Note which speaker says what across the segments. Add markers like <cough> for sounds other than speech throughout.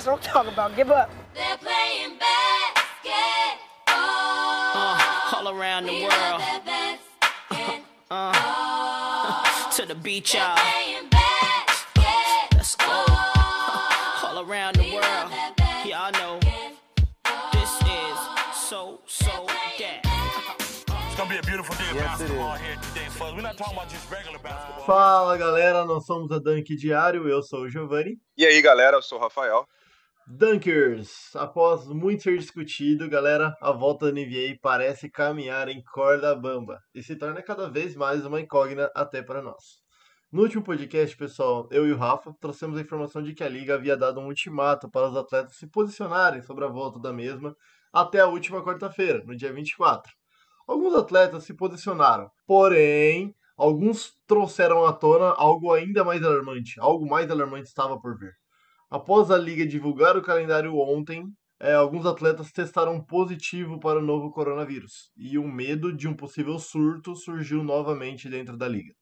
Speaker 1: That's what I'm talking about. Give up.
Speaker 2: They're playing basketball.
Speaker 3: Uh, all around the
Speaker 2: We
Speaker 3: world.
Speaker 2: basketball.
Speaker 3: Uh, to the beach, y'all.
Speaker 2: Playing basketball.
Speaker 3: Let's go. all around the world. Y'all know this is so, so that.
Speaker 4: It's gonna be a beautiful day of
Speaker 5: Yes, it
Speaker 4: basketball
Speaker 5: is.
Speaker 4: here today, folks. We're not talking about just regular basketball.
Speaker 5: Fala galera, nós somos a Dunk Diário, eu sou o Giovanni.
Speaker 6: E aí, galera, eu sou o Rafael.
Speaker 5: Dunkers, após muito ser discutido, galera, a volta da NBA parece caminhar em corda bamba e se torna cada vez mais uma incógnita até para nós. No último podcast, pessoal, eu e o Rafa trouxemos a informação de que a liga havia dado um ultimato para os atletas se posicionarem sobre a volta da mesma até a última quarta-feira, no dia 24. Alguns atletas se posicionaram, porém, alguns trouxeram à tona algo ainda mais alarmante. Algo mais alarmante estava por vir. Após a liga divulgar o calendário ontem, eh, alguns atletas testaram positivo para o novo coronavírus e o medo de um possível surto surgiu novamente dentro da liga.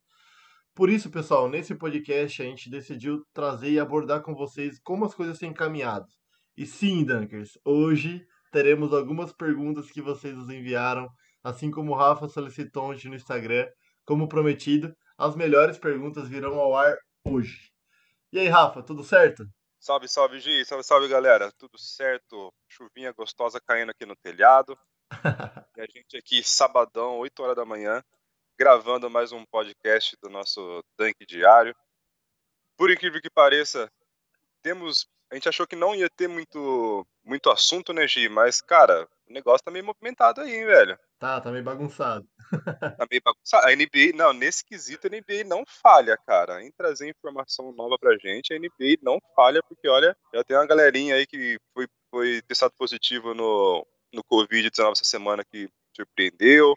Speaker 5: Por isso, pessoal, nesse podcast a gente decidiu trazer e abordar com vocês como as coisas têm caminhado. E sim, Dunkers, hoje teremos algumas perguntas que vocês nos enviaram, assim como o Rafa solicitou ontem no Instagram. Como prometido, as melhores perguntas virão ao ar hoje. E aí, Rafa, tudo certo?
Speaker 6: Salve, salve, Gi. Salve, salve, galera. Tudo certo? Chuvinha gostosa caindo aqui no telhado. <laughs> E a gente aqui, sabadão, 8 horas da manhã, gravando mais um podcast do nosso Dunk Diário. Por incrível que pareça, temos. A gente achou que não ia ter muito, muito assunto, né, Gi? Mas, cara, o negócio tá meio movimentado aí, hein, velho.
Speaker 5: Tá, tá meio bagunçado.
Speaker 6: Tá meio bagunçado. A NBA, não, nesse quesito a NBA não falha, cara. Em trazer informação nova pra gente, a NBA não falha, porque olha, já tem uma galerinha aí que foi, foi testado positivo no, no Covid-19 essa semana que surpreendeu.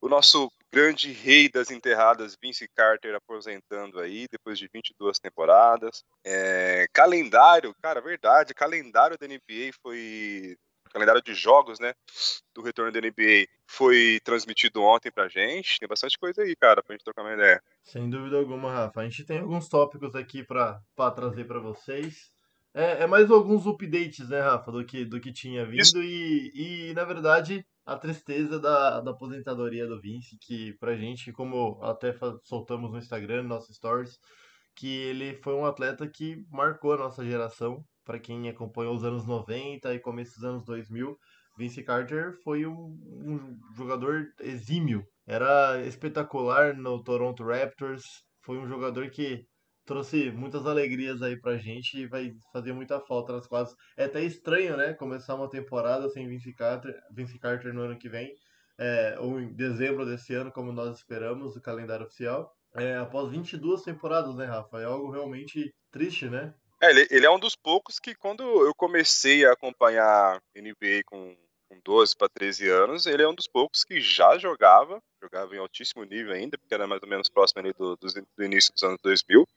Speaker 6: O nosso grande rei das enterradas, Vince Carter, aposentando aí depois de 22 temporadas. É, calendário, cara, verdade, calendário da NBA foi. Calendário de jogos, né? Do retorno da NBA foi transmitido ontem pra gente. Tem bastante coisa aí, cara, pra gente trocar uma ideia.
Speaker 5: Sem dúvida alguma, Rafa. A gente tem alguns tópicos aqui pra pra trazer pra vocês. É, é mais alguns updates, né, Rafa, do que, do que tinha vindo e, e, na verdade, a tristeza da, da aposentadoria do Vince, que pra gente, como até soltamos no Instagram, no nosso stories, que ele foi um atleta que marcou a nossa geração. Pra quem acompanhou os anos 90 e começo dos anos 2000, Vince Carter foi um, um jogador exímio. Era espetacular no Toronto Raptors. Foi um jogador que trouxe muitas alegrias aí pra gente e vai fazer muita falta nas quadras. É até estranho, né? Começar uma temporada sem Vince Carter, Vince Carter no ano que vem, é, ou em dezembro desse ano, como nós esperamos, o calendário oficial. É, após 22 temporadas, né, Rafa? É algo realmente triste, né?
Speaker 6: É, ele, ele é um dos poucos que quando eu comecei a acompanhar NBA com, com 12 para 13 anos, ele é um dos poucos que já jogava, jogava em altíssimo nível ainda, porque era mais ou menos próximo ali do, do, do início dos anos 2000, onde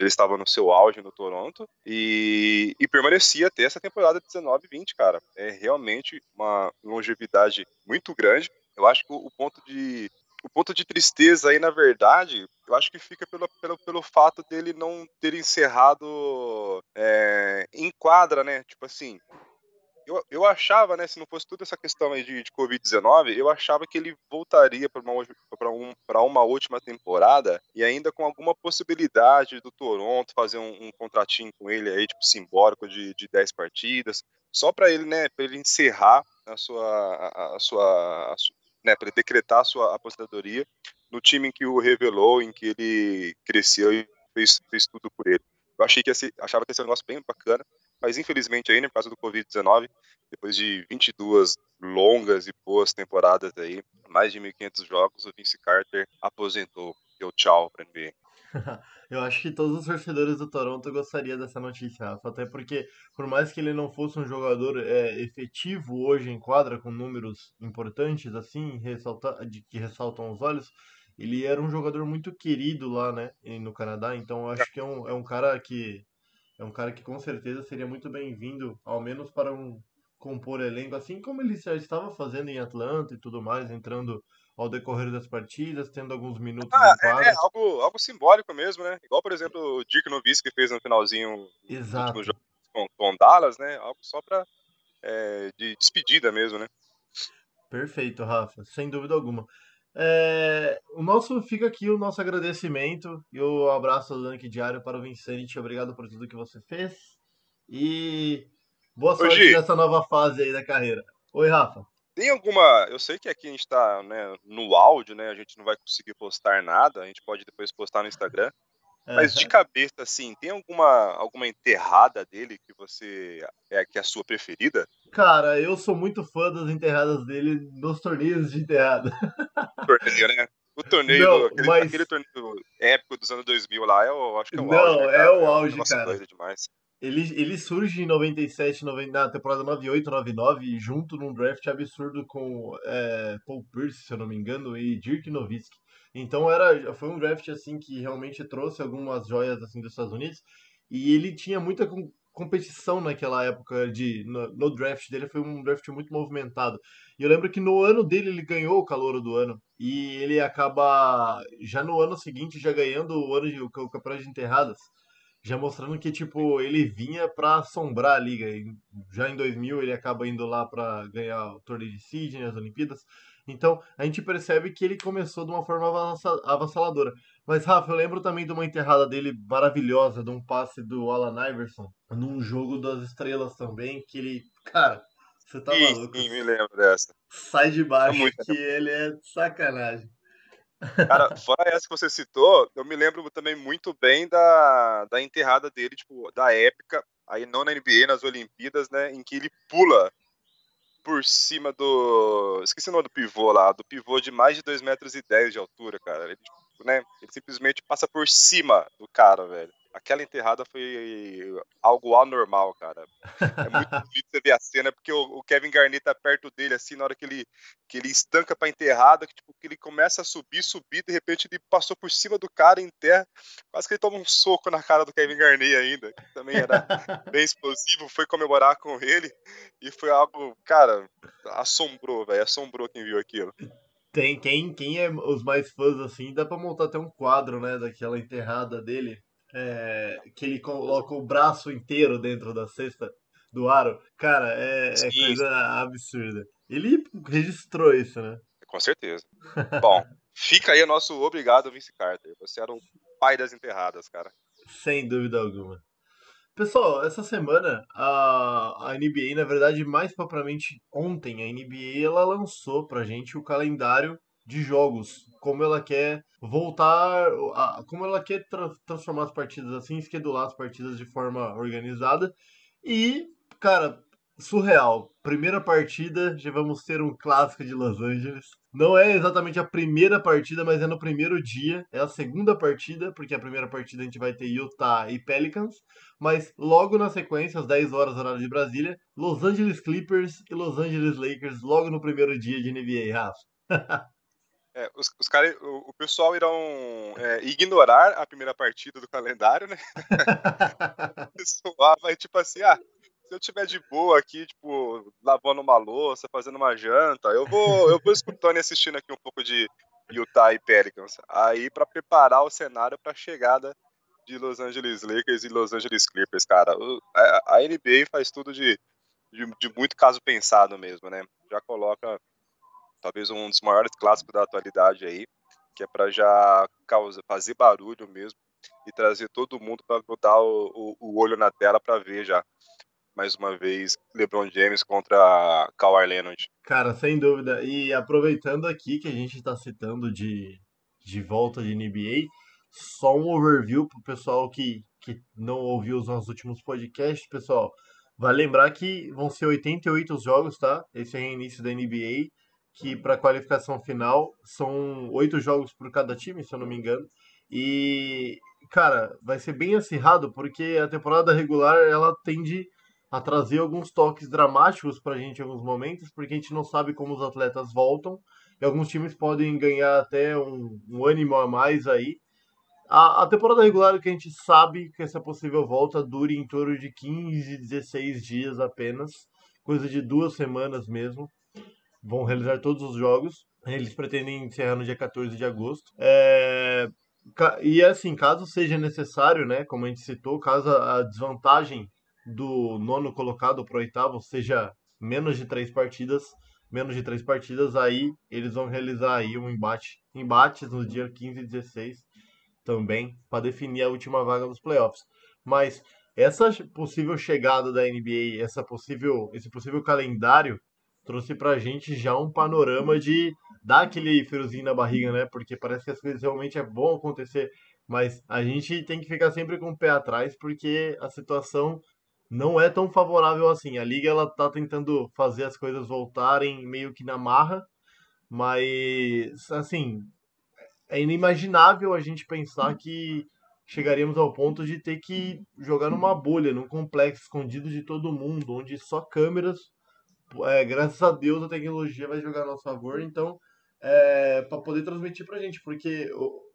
Speaker 6: ele estava no seu auge no Toronto, e, e permanecia até essa temporada 19-20, cara. É realmente uma longevidade muito grande. Eu acho que o ponto de o ponto de tristeza aí, na verdade, eu acho que fica pelo, pelo, pelo fato dele não ter encerrado é, em quadra, né? Tipo assim, eu, eu achava, né, se não fosse toda essa questão aí de, de Covid-19, eu achava que ele voltaria para uma, um, uma última temporada e ainda com alguma possibilidade do Toronto fazer um, um contratinho com ele aí, tipo, simbólico de, de 10 partidas, só para ele, né, para ele encerrar a sua, a, a sua, a sua né, para decretar sua aposentadoria no time em que o revelou, em que ele cresceu e fez, fez tudo por ele. Eu achei que esse, achava que esse era um negócio bem bacana, mas infelizmente aí, né, por causa do Covid-19, depois de 22 longas e boas temporadas aí, mais de 1.500 jogos, o Vince Carter aposentou. Deu tchau pra NBA. <laughs>
Speaker 5: Eu acho que todos os torcedores do Toronto gostariam dessa notícia, Rafa. Até porque, por mais que ele não fosse um jogador é, efetivo hoje em quadra, com números importantes, assim, ressalta, de, que ressaltam os olhos, ele era um jogador muito querido lá, né, no Canadá. Então, eu acho que é um, é um cara que é um cara que com certeza seria muito bem-vindo, ao menos para um compor elenco, assim como ele já estava fazendo em Atlanta e tudo mais, entrando ao decorrer das partidas, tendo alguns minutos
Speaker 6: Ah,
Speaker 5: em quadra.
Speaker 6: é, é algo, algo simbólico mesmo, né? Igual, por exemplo, o Dirk Nowitzki que fez no finalzinho
Speaker 5: Exato.
Speaker 6: últimos jogos com, com Dallas, né? Algo só pra é, de despedida mesmo, né?
Speaker 5: Perfeito, Rafa, sem dúvida alguma. É, o nosso fica aqui o nosso agradecimento e o abraço do Dunk Diário para o Vicente. Obrigado por tudo que você fez e boa sorte nessa nova fase aí da carreira. Oi, Rafa.
Speaker 6: Tem alguma. Eu sei que aqui a gente tá né, no áudio, né? A gente não vai conseguir postar nada, a gente pode depois postar no Instagram. Mas de
Speaker 5: É,
Speaker 6: cabeça, assim, tem alguma, alguma enterrada dele que você. É, que é a sua preferida?
Speaker 5: cara, eu sou muito fã das enterradas dele nos torneios de enterrada. <laughs>
Speaker 6: Torneio, né? O torneio,
Speaker 5: Não,
Speaker 6: aquele,
Speaker 5: mas-
Speaker 6: aquele torneio épico dos anos 2000 lá, eu acho que é o
Speaker 5: Não,
Speaker 6: auge. né,
Speaker 5: é
Speaker 6: cara?
Speaker 5: o auge,
Speaker 6: negócio
Speaker 5: cara.
Speaker 6: doido demais.
Speaker 5: Ele, ele surge em 97, 90, na temporada 98, 99, junto num draft absurdo com é, Paul Pierce, se eu não me engano, e Dirk Nowitzki. Então era, foi um draft assim que realmente trouxe algumas joias assim dos Estados Unidos e ele tinha muita com- competição naquela época de no, no draft dele foi um draft muito movimentado. E eu lembro que no ano dele ele ganhou o calouro do ano e ele acaba já no ano seguinte já ganhando o ano de, o campeonato de enterradas já mostrando que tipo ele vinha pra assombrar a liga. Já em 2000 ele acaba indo lá pra ganhar o torneio de Sydney, as Olimpíadas. Então a gente percebe que ele começou de uma forma avassa- avassaladora. Mas Rafa, eu lembro também de uma enterrada dele maravilhosa, de um passe do Alan Iverson num jogo das estrelas também, que ele, cara, você tá
Speaker 6: sim,
Speaker 5: maluco?
Speaker 6: sim, me lembro dessa.
Speaker 5: Sai de baixo
Speaker 6: muito,
Speaker 5: que ele é sacanagem.
Speaker 6: Cara, fora essa que você citou, eu me lembro também muito bem da, da enterrada dele, tipo, da época, aí não na NBA, nas Olimpíadas, né, em que ele pula por cima do. Esqueci o nome do pivô lá, do pivô de mais de 2 metros e 10 de altura, cara. Ele, tipo, né, ele simplesmente passa por cima do cara, velho. Aquela enterrada foi algo anormal, cara. É muito <laughs> bonito você ver a cena, porque o, o Kevin Garnett tá perto dele, assim, na hora que ele, que ele estanca pra enterrada, que, tipo, que ele começa a subir, subir, de repente ele passou por cima do cara em terra, quase que ele toma um soco na cara do Kevin Garnett ainda, que também era <laughs> bem explosivo, foi comemorar com ele, e foi algo, cara, assombrou, velho, assombrou quem viu aquilo.
Speaker 5: Tem quem, quem é os mais fãs assim, dá pra montar até um quadro, né, daquela enterrada dele, é, que ele coloca o braço inteiro dentro da cesta do aro. Cara, é, é coisa absurda. Ele registrou isso, né?
Speaker 6: Com certeza. Bom, fica aí o nosso obrigado, Vince Carter. Você era o pai das enterradas, cara.
Speaker 5: Sem dúvida alguma. Pessoal, essa semana a, a NBA, na verdade, mais propriamente ontem, a NBA ela lançou pra gente o calendário de jogos, como ela quer voltar, a- como ela quer tra- transformar as partidas assim, esquedular as partidas de forma organizada. E, cara, surreal. Primeira partida, já vamos ter um clássico de Los Angeles. Não é exatamente a primeira partida, mas é no primeiro dia. É a segunda partida, porque a primeira partida a gente vai ter Utah e Pelicans. Mas logo na sequência, às 10 horas horário de Brasília, Los Angeles Clippers e Los Angeles Lakers, logo no primeiro dia de NBA, Rafa. <laughs>
Speaker 6: É, os, os cara, o, o pessoal irão é, ignorar a primeira partida do calendário, né? <laughs> O pessoal vai tipo assim, ah, se eu tiver de boa aqui, tipo, lavando uma louça, fazendo uma janta, eu vou, eu vou escutando e assistindo aqui um pouco de Utah e Pelicans. Aí pra preparar o cenário pra chegada de Los Angeles Lakers e Los Angeles Clippers, cara. O- a, a NBA faz tudo de, de, de muito caso pensado mesmo, né? Já coloca talvez um dos maiores clássicos da atualidade aí, que é pra já causa, fazer barulho mesmo e trazer todo mundo para botar o, o, o olho na tela para ver já mais uma vez LeBron James contra Kawhi Leonard.
Speaker 5: Cara, sem dúvida. E aproveitando aqui que a gente está citando de, de volta de NBA, só um overview pro pessoal que, que não ouviu os nossos últimos podcasts, pessoal. Vai lembrar que vão ser 88 os jogos, tá? Esse é o início da NBA, que para qualificação final são oito jogos por cada time, se eu não me engano. E, cara, vai ser bem acirrado porque a temporada regular ela tende a trazer alguns toques dramáticos pra gente em alguns momentos, porque a gente não sabe como os atletas voltam, e alguns times podem ganhar até um, um ânimo a mais aí. A, a temporada regular que a gente sabe que essa possível volta dure em torno de 15, 16 dias apenas, coisa de duas semanas mesmo. Vão realizar todos os jogos. Eles pretendem encerrar no dia 14 de agosto. É, E assim, caso seja necessário, né, como a gente citou, caso a desvantagem do nono colocado para o oitavo seja menos de três partidas, menos de três partidas, aí eles vão realizar aí um embate, embates no dia 15 e 16 também para definir a última vaga dos playoffs. Mas essa possível chegada da NBA, essa possível, esse possível calendário trouxe pra gente já um panorama de dar aquele friozinho na barriga, né? Porque parece que as coisas realmente é bom acontecer, mas a gente tem que ficar sempre com o pé atrás porque a situação não é tão favorável assim. A liga ela tá tentando fazer as coisas voltarem meio que na marra, mas assim, é inimaginável a gente pensar que chegaríamos ao ponto de ter que jogar numa bolha, num complexo escondido de todo mundo, onde só câmeras, é, graças a Deus a tecnologia vai jogar a nosso favor, então é, para poder transmitir pra gente, porque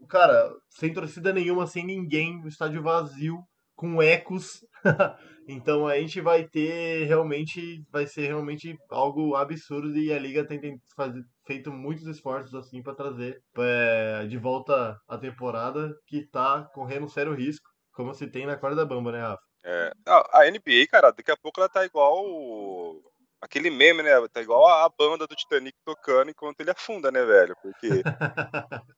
Speaker 5: cara, sem torcida nenhuma, sem ninguém, o estádio vazio, com ecos, <laughs> então a gente vai ter realmente, vai ser realmente algo absurdo e a liga tem, tem fazer, feito muitos esforços assim para trazer é, de volta a temporada que tá correndo sério risco, como se tem na corda bamba, né, Rafa?
Speaker 6: É, a a NBA, cara, daqui a pouco ela tá igual aquele meme, né? Tá igual a a banda do Titanic tocando enquanto ele afunda, né, velho? Porque <laughs>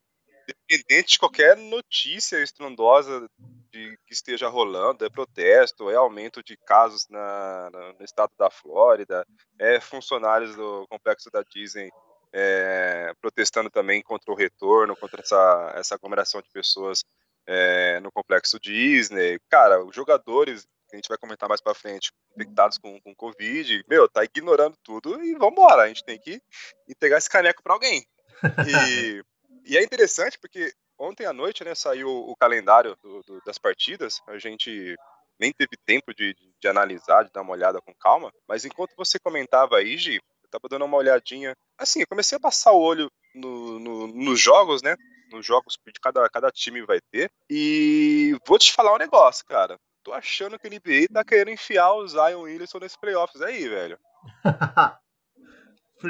Speaker 6: independente de qualquer notícia estrondosa de que esteja rolando, é protesto, é aumento de casos na, na- no estado da Flórida, é funcionários do complexo da Disney é, protestando também contra o retorno, contra essa, essa aglomeração de pessoas é, no complexo Disney. Cara, os jogadores, que a gente vai comentar mais pra frente, infectados com, com Covid, meu, tá ignorando tudo e vambora, a gente tem que entregar esse caneco pra alguém. E, e é interessante porque ontem à noite, né, saiu o calendário do- do- das partidas. A gente nem teve tempo de, de- de analisar, de dar uma olhada com calma. Mas enquanto você comentava aí, Gi, eu tava dando uma olhadinha. Assim, eu comecei a passar o olho no- no- nos jogos, né? Nos jogos que cada, cada time vai ter. E vou te falar um negócio, cara. Tô achando que o NBA tá querendo enfiar o Zion Williamson nesse playoffs aí, velho. <laughs>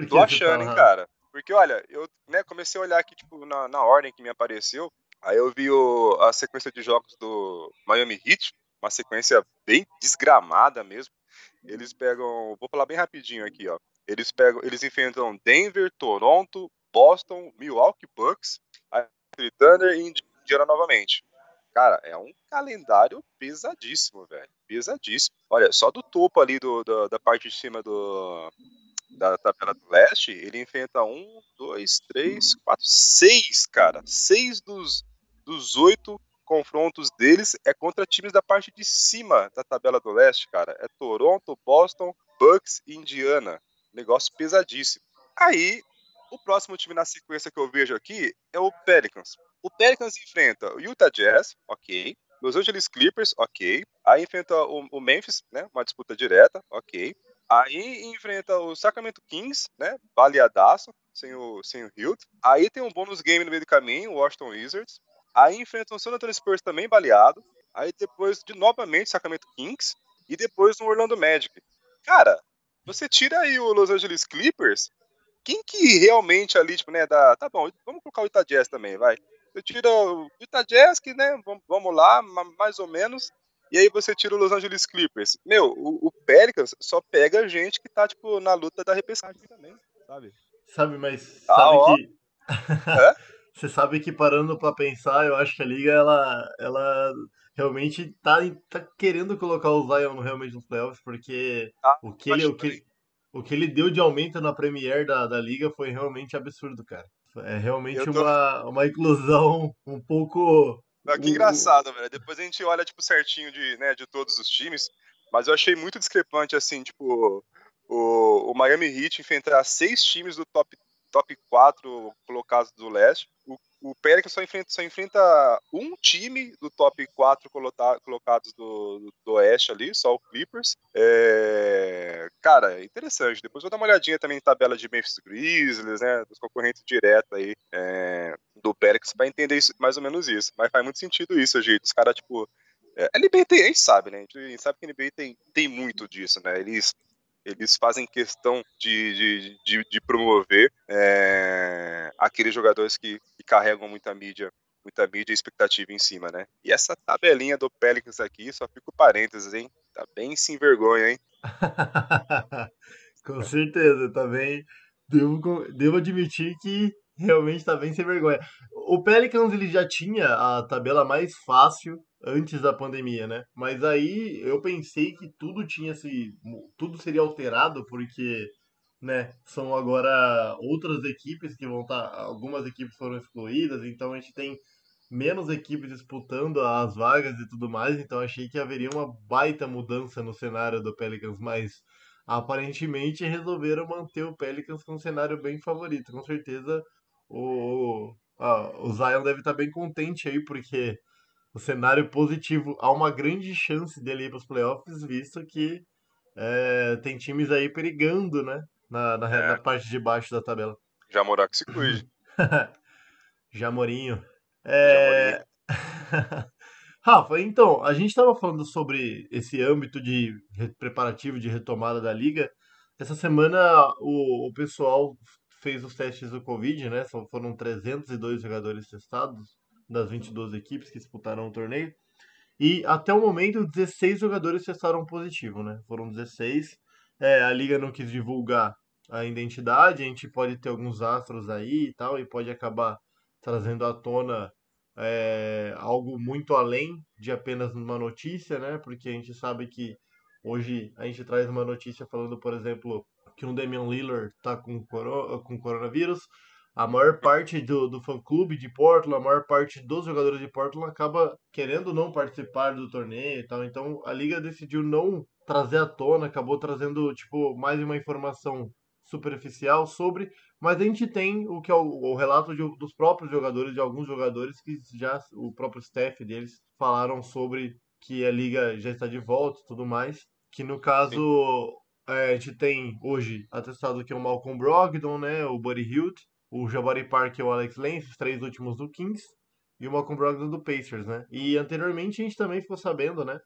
Speaker 6: Tô
Speaker 5: você
Speaker 6: achando, hein, cara. Porque, olha, eu né, comecei a olhar aqui, tipo, na, na ordem que me apareceu. Aí eu vi o- a sequência de jogos do Miami Heat, uma sequência bem desgramada mesmo. Eles pegam, vou falar bem rapidinho aqui, ó. Eles pegam, eles enfrentam Denver, Toronto, Boston, Milwaukee Bucks, Thunder e Indiana novamente. Cara, é um calendário pesadíssimo, velho. Pesadíssimo. Olha, só do topo ali do, do- da parte de cima do, da tabela do leste, ele enfrenta um, dois, três, quatro, seis, cara. Seis dos, dos oito confrontos deles é contra times da parte de cima da tabela do leste, cara. É Toronto, Boston, Bucks e Indiana. Negócio pesadíssimo. Aí, o próximo time na sequência que eu vejo aqui é o Pelicans. O Pelicans enfrenta o Utah Jazz, ok. Los Angeles Clippers, ok. Aí enfrenta o, o Memphis, né? Uma disputa direta, ok. Aí enfrenta o Sacramento Kings, né? Baleadaço, sem o, sem o Hilt. Aí tem um bônus game no meio do caminho, o Washington Wizards. Aí enfrenta o San Antonio Spurs também baleado. Aí depois, de novamente, Sacramento Kings. E depois no Orlando Magic. Cara, você tira aí o Los Angeles Clippers, quem que realmente ali, tipo, né, dá, tá bom, vamos colocar o Utah Jazz também, vai. Você tira o Utah Jazz, que, né, vamos, lá, ma- mais ou menos, e aí você tira o Los Angeles Clippers. Meu, o, o Pelicans só pega gente que tá, tipo, na luta da repescagem também, sabe?
Speaker 5: Sabe, mas
Speaker 6: Ah,
Speaker 5: sabe
Speaker 6: ó.
Speaker 5: que. <laughs> <laughs> Você sabe que parando pra pensar, eu acho que a liga ela, ela realmente tá, tá querendo colocar o Zion realmente nos playoffs, porque
Speaker 6: Ah,
Speaker 5: o que ele, o que, o que ele deu de aumento na Premier da, da liga foi realmente absurdo, cara. É realmente
Speaker 6: tô-
Speaker 5: uma, uma inclusão um pouco.
Speaker 6: Ah, que engraçado, velho. Depois a gente olha, tipo, certinho de, né, de todos os times. Mas eu achei muito discrepante, assim, tipo, o, o Miami Heat enfrentar seis times do top, top 4 colocados do leste. O, o Pelicans só enfrenta, só enfrenta um time do top 4 colota- colocados do, do, oeste ali, só o Clippers. É, Cara, é interessante. Depois vou dar uma olhadinha também em tabela de Memphis Grizzlies, né, dos concorrentes diretos aí. É, do Pelicans pra entender isso, mais ou menos isso. Mas faz muito sentido isso, gente. Os caras, tipo. É, a NBA tem, a gente sabe, né? A gente sabe que a NBA tem, tem muito disso, né? Eles, eles fazem questão de, de, de, de promover é, aqueles jogadores que, que carregam muita mídia, muita mídia e expectativa em cima, né? E essa tabelinha do Pelicans aqui, só fica o parênteses, hein? Tá bem sem vergonha, hein? <laughs>
Speaker 5: Com certeza, também devo, co- devo admitir que realmente tá bem sem vergonha. O Pelicans ele já tinha a tabela mais fácil antes da pandemia, né? Mas aí eu pensei que tudo tinha se tudo seria alterado porque, né, são agora outras equipes que vão estar, algumas equipes foram excluídas, então a gente tem menos equipes disputando as vagas e tudo mais, então achei que haveria uma baita mudança no cenário do Pelicans, mas aparentemente resolveram manter o Pelicans com um cenário bem favorito. Com certeza o, ah, o Zion deve estar bem contente aí, porque o cenário positivo há uma grande chance dele ir para os playoffs, visto que é, tem times aí perigando, né? Na, na,
Speaker 6: É.
Speaker 5: na parte de baixo da tabela.
Speaker 6: Já morar que se cuide. <laughs>
Speaker 5: Jamorinho. É... <laughs> Rafa, então, a gente estava falando sobre esse âmbito de re- preparativo de retomada da liga. Essa semana o, o pessoal fez os testes do Covid, né? Foram 302 jogadores testados das 22 equipes que disputaram o torneio. E até o momento, 16 jogadores testaram positivo, né? Foram 16. É, a liga não quis divulgar a identidade, a gente pode ter alguns astros aí e tal, e pode acabar trazendo à tona é, algo muito além de apenas uma notícia, né? Porque a gente sabe que hoje a gente traz uma notícia falando, por exemplo, que um Damian Lillard tá com, com coronavírus. A maior parte do, do fã-clube de Portland, a maior parte dos jogadores de Portland acaba querendo não participar do torneio e tal. Então a liga decidiu não trazer à tona, acabou trazendo tipo mais uma informação superficial sobre, mas a gente tem o que é o, o relato de- dos próprios jogadores, de alguns jogadores que já o próprio staff deles falaram sobre que a liga já está de volta e tudo mais. Que no caso é, a gente tem hoje atestado que é o Malcolm Brogdon, né, o Buddy Hield, o Jabari Parker e o Alex Len, os três últimos do Kings, e o Malcolm Brogdon do Pacers, né? E anteriormente a gente também ficou sabendo, né,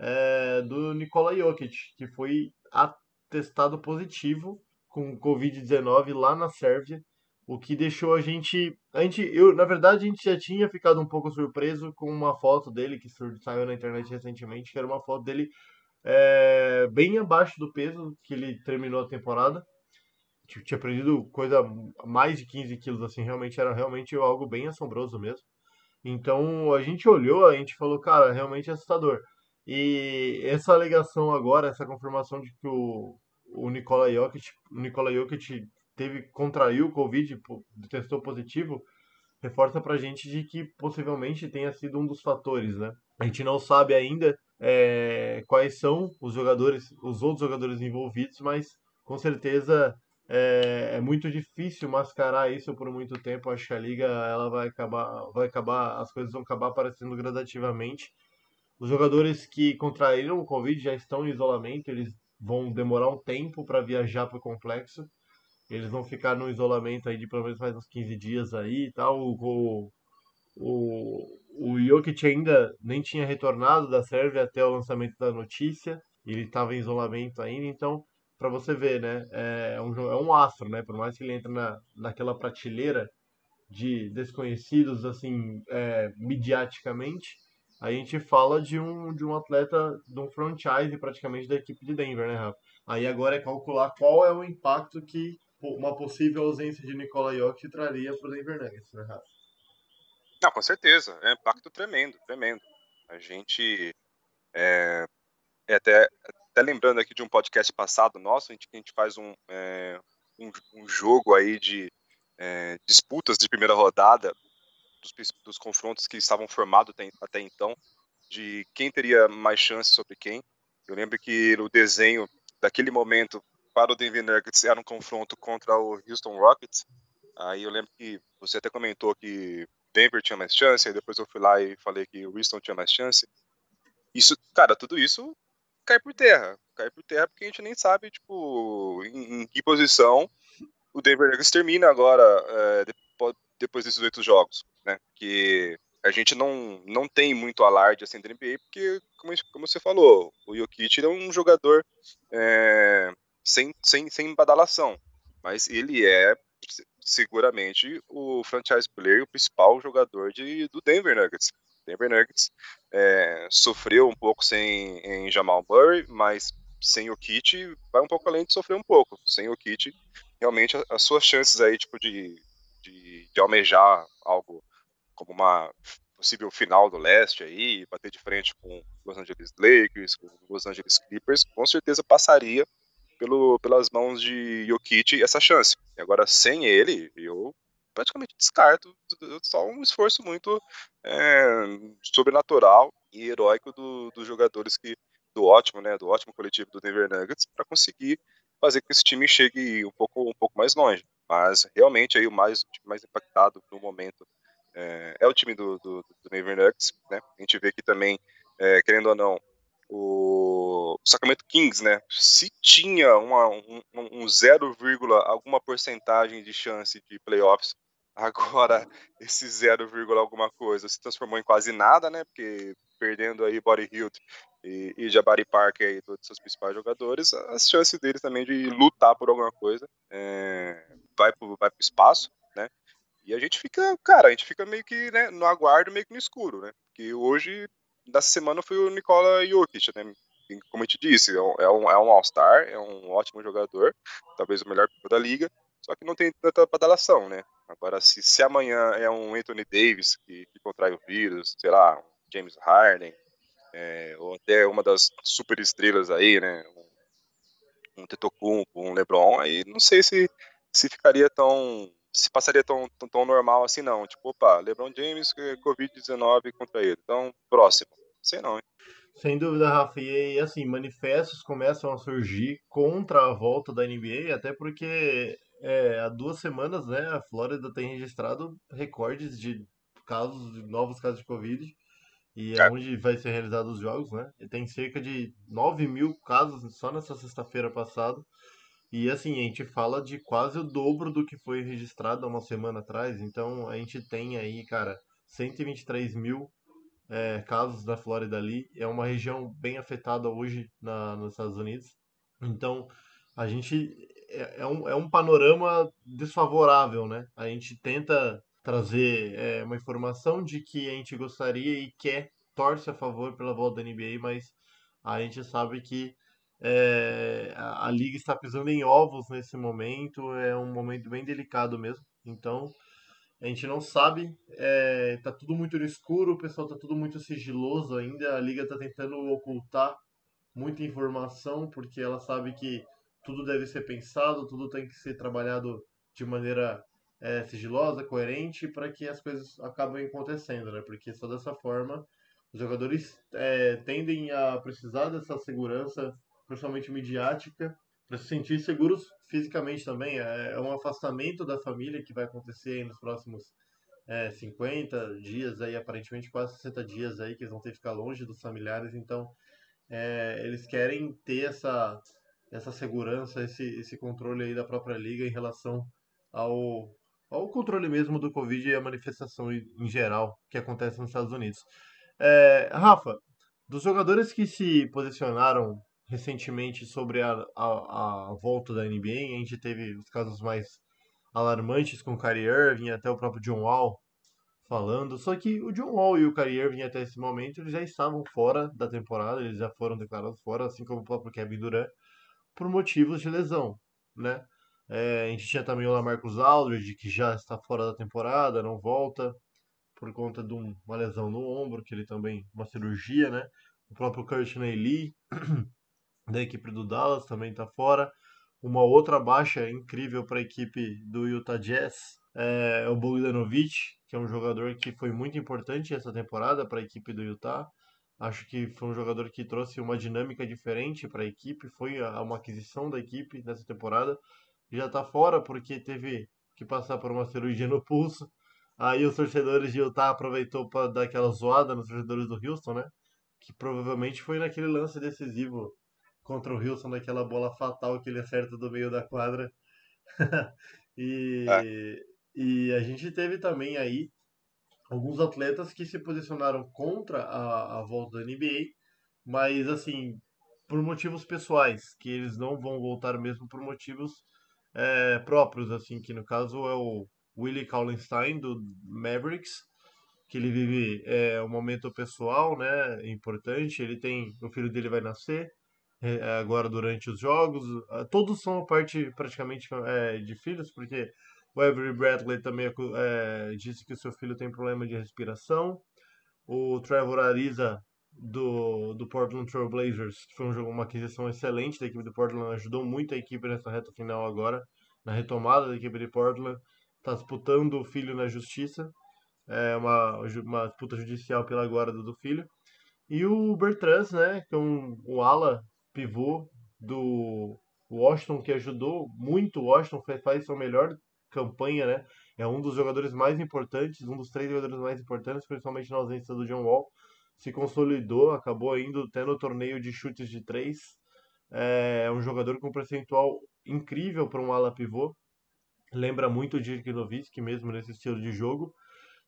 Speaker 5: é, do Nikola Jokic, que foi atestado positivo com Covid-19 lá na Sérvia, o que deixou a gente, a gente, eu, na verdade, a gente já tinha ficado um pouco surpreso com uma foto dele que saiu na internet recentemente, que era uma foto dele é, bem abaixo do peso que ele terminou a temporada. Tinha perdido coisa mais de 15 quilos, assim, realmente era realmente algo bem assombroso mesmo. Então a gente olhou, a gente falou, cara, realmente é assustador. E essa alegação agora, essa confirmação de que o, o Nikola Jokic, o Nikola Jokic teve, contraiu o Covid, testou positivo, reforça pra gente de que possivelmente tenha sido um dos fatores, né? A gente não sabe ainda é, quais são os jogadores, os outros jogadores envolvidos, mas com certeza é, é muito difícil mascarar isso por muito tempo. Acho que a liga ela vai acabar, vai acabar, as coisas vão acabar aparecendo gradativamente. Os jogadores que contraíram o Covid já estão em isolamento, eles vão demorar um tempo para viajar para o complexo. Eles vão ficar no isolamento aí de pelo menos mais uns 15 dias aí e tal. O, o, o Jokic ainda nem tinha retornado da Sérvia até o lançamento da notícia. Ele estava em isolamento ainda, então, para você ver, né? É um, é um astro, né? Por mais que ele entre na, naquela prateleira de desconhecidos, assim, é, midiaticamente, a gente fala de um, de um atleta, de um franchise praticamente da equipe de Denver, né, Rafa? Aí agora é calcular qual é o impacto que uma possível ausência de Nikola Jokic traria para o Denver Nuggets, né, Rafa?
Speaker 6: Não, com certeza. É um impacto tremendo, tremendo. A gente. É, é até, até lembrando aqui de um podcast passado nosso, a gente, a gente faz um, é, um, um jogo aí de é, disputas de primeira rodada, dos, dos confrontos que estavam formados até, até então, de quem teria mais chance sobre quem. Eu lembro que o desenho daquele momento para o Denver Nuggets era um confronto contra o Houston Rockets. Aí eu lembro que você até comentou que Denver tinha mais chance, aí depois eu fui lá e falei que o Houston tinha mais chance. Isso, cara, tudo isso cai por terra. Cai por terra porque a gente nem sabe, tipo, em, em que posição o Denver Nuggets termina agora, é, depo- depois desses oito jogos, né? Que a gente não, não tem muito alarde assim da NBA, porque, como, como você falou, o Jokic é um jogador é, sem, sem, sem badalação, mas ele é se- seguramente o franchise player, o principal jogador de, do Denver Nuggets. Denver Nuggets é, sofreu um pouco sem em Jamal Murray, mas sem o Kit vai um pouco além de sofrer um pouco. Sem o Kit, realmente as suas chances aí tipo de, de, de almejar algo como uma possível final do leste aí, bater de frente com Los Angeles Lakers, com Los Angeles Clippers, com certeza passaria pelo, pelas mãos de Jokic essa chance. E agora, sem ele, eu praticamente descarto só um esforço muito é, sobrenatural e heróico do, dos jogadores que do ótimo, né, do ótimo coletivo do Denver Nuggets para conseguir fazer que esse time chegue um pouco um pouco mais longe. Mas realmente aí o mais o time mais impactado no momento é, é o time do, do, do Denver Nuggets, né? A gente vê que também, é, querendo ou não, o Sacramento Kings, né? Se tinha uma, um, um 0, alguma porcentagem de chance de playoffs, agora <laughs> esse 0, alguma coisa se transformou em quase nada, né? Porque perdendo aí Body Hilt e, e Jabari Parker aí, todos os seus principais jogadores, as chances deles também de lutar por alguma coisa é, vai para vai pro espaço, né? E a gente fica, cara, a gente fica meio que né, no aguardo, meio que no escuro, né? Porque hoje, dessa semana, foi o Nikola Jokic, né? Como eu te disse, é um, é um, é um All-Star, é um ótimo jogador, talvez o melhor da liga, só que não tem tanta badalação, né? Agora, se, se amanhã é um Anthony Davis que, que contrai o vírus, sei lá, um James Harden, é, ou até uma das super estrelas aí, né? Um, um Tetocumpo, um LeBron, aí não sei se, se ficaria tão se passaria tão, tão, tão, normal assim, não. Tipo, opa, LeBron James, eh, Covid-19 contra ele. Então, próximo. Sei não, hein?
Speaker 5: Sem dúvida, Rafa. E assim, manifestos começam a surgir contra a volta da NBA, até porque é, há duas semanas, né, a Flórida tem registrado recordes de casos, de novos casos de Covid, e é, é onde vai ser realizados os jogos, né? E tem cerca de 9 mil casos só nessa sexta-feira passada. E assim, a gente fala de quase o dobro do que foi registrado há uma semana atrás. Então a gente tem aí, cara, 123 mil é, casos na Flórida ali. É uma região bem afetada hoje na, nos Estados Unidos. Então a gente é, é, um, é um panorama desfavorável, né? A gente tenta trazer é, uma informação de que a gente gostaria e quer, torce a favor pela volta da NBA, mas a gente sabe que é, a, a liga está pisando em ovos nesse momento, é um momento bem delicado mesmo. Então, a gente não sabe, é, tá tudo muito no escuro, o pessoal tá tudo muito sigiloso ainda, a liga está tentando ocultar muita informação, porque ela sabe que tudo deve ser pensado, tudo tem que ser trabalhado de maneira é, sigilosa, coerente, para que as coisas acabem acontecendo, né? Porque só dessa forma os jogadores é, tendem a precisar dessa segurança principalmente midiática, para se sentir seguros fisicamente também. É, é um afastamento da família que vai acontecer nos próximos é, 50 dias, aí, aparentemente quase 60 dias aí, que eles vão ter que ficar longe dos familiares. Então, é, eles querem ter essa, essa segurança, esse, esse controle aí da própria liga em relação ao, ao controle mesmo do Covid e a manifestação em geral que acontece nos Estados Unidos. É, Rafa, dos jogadores que se posicionaram recentemente sobre a, a, a, volta da NBA. A gente teve os casos mais alarmantes com o Kyrie Irving, até o próprio John Wall falando. Só que o John Wall e o Kyrie Irving até esse momento eles já estavam fora da temporada, eles já foram declarados fora, assim como o próprio Kevin Durant, por motivos de lesão, né? É, a gente tinha também o Lamarcus Aldridge, que já está fora da temporada, não volta por conta de uma lesão no ombro, que ele também, uma cirurgia, né? O próprio Courtney Lee, <clears throat> da equipe do Dallas também está fora. Uma outra baixa incrível para a equipe do Utah Jazz é o Bogdanovic, que é um jogador que foi muito importante essa temporada para a equipe do Utah. Acho que foi um jogador que trouxe uma dinâmica diferente para a equipe, foi uma aquisição da equipe nessa temporada. Já está fora porque teve que passar por uma cirurgia no pulso. Aí os torcedores de Utah aproveitou para dar aquela zoada nos torcedores do Houston, né? Que provavelmente foi naquele lance decisivo contra o Wilson naquela bola fatal que ele acerta do meio da quadra. <laughs> e, é. e a gente teve também aí alguns atletas que se posicionaram contra a, a volta da NBA, mas assim, por motivos pessoais, que eles não vão voltar mesmo por motivos é, próprios, assim, que no caso é o Willie Kallenstein do Mavericks, que ele vive é, um momento pessoal, né, importante. Ele tem, o filho dele vai nascer é, agora durante os jogos. Todos são parte praticamente é, de filhos, porque o Avery Bradley também é, disse que o seu filho tem problema de respiração. O Trevor Ariza do, do Portland Trail Blazers foi um jogo, uma aquisição excelente da equipe do Portland, ajudou muito a equipe nessa reta final agora, na retomada da equipe de Portland. Está disputando o filho na justiça, é uma, uma disputa judicial pela guarda do filho. E o Bertrand, né, que é um, um ala pivô do Washington, que ajudou muito o Washington, faz, faz sua melhor campanha, né? É um dos jogadores mais importantes, um dos três jogadores mais importantes, principalmente na ausência do John Wall. Se consolidou, acabou indo tendo o torneio de chutes de três. É um jogador com um percentual incrível para um ala pivô. Lembra muito o Dirk Nowitzki mesmo nesse estilo de jogo.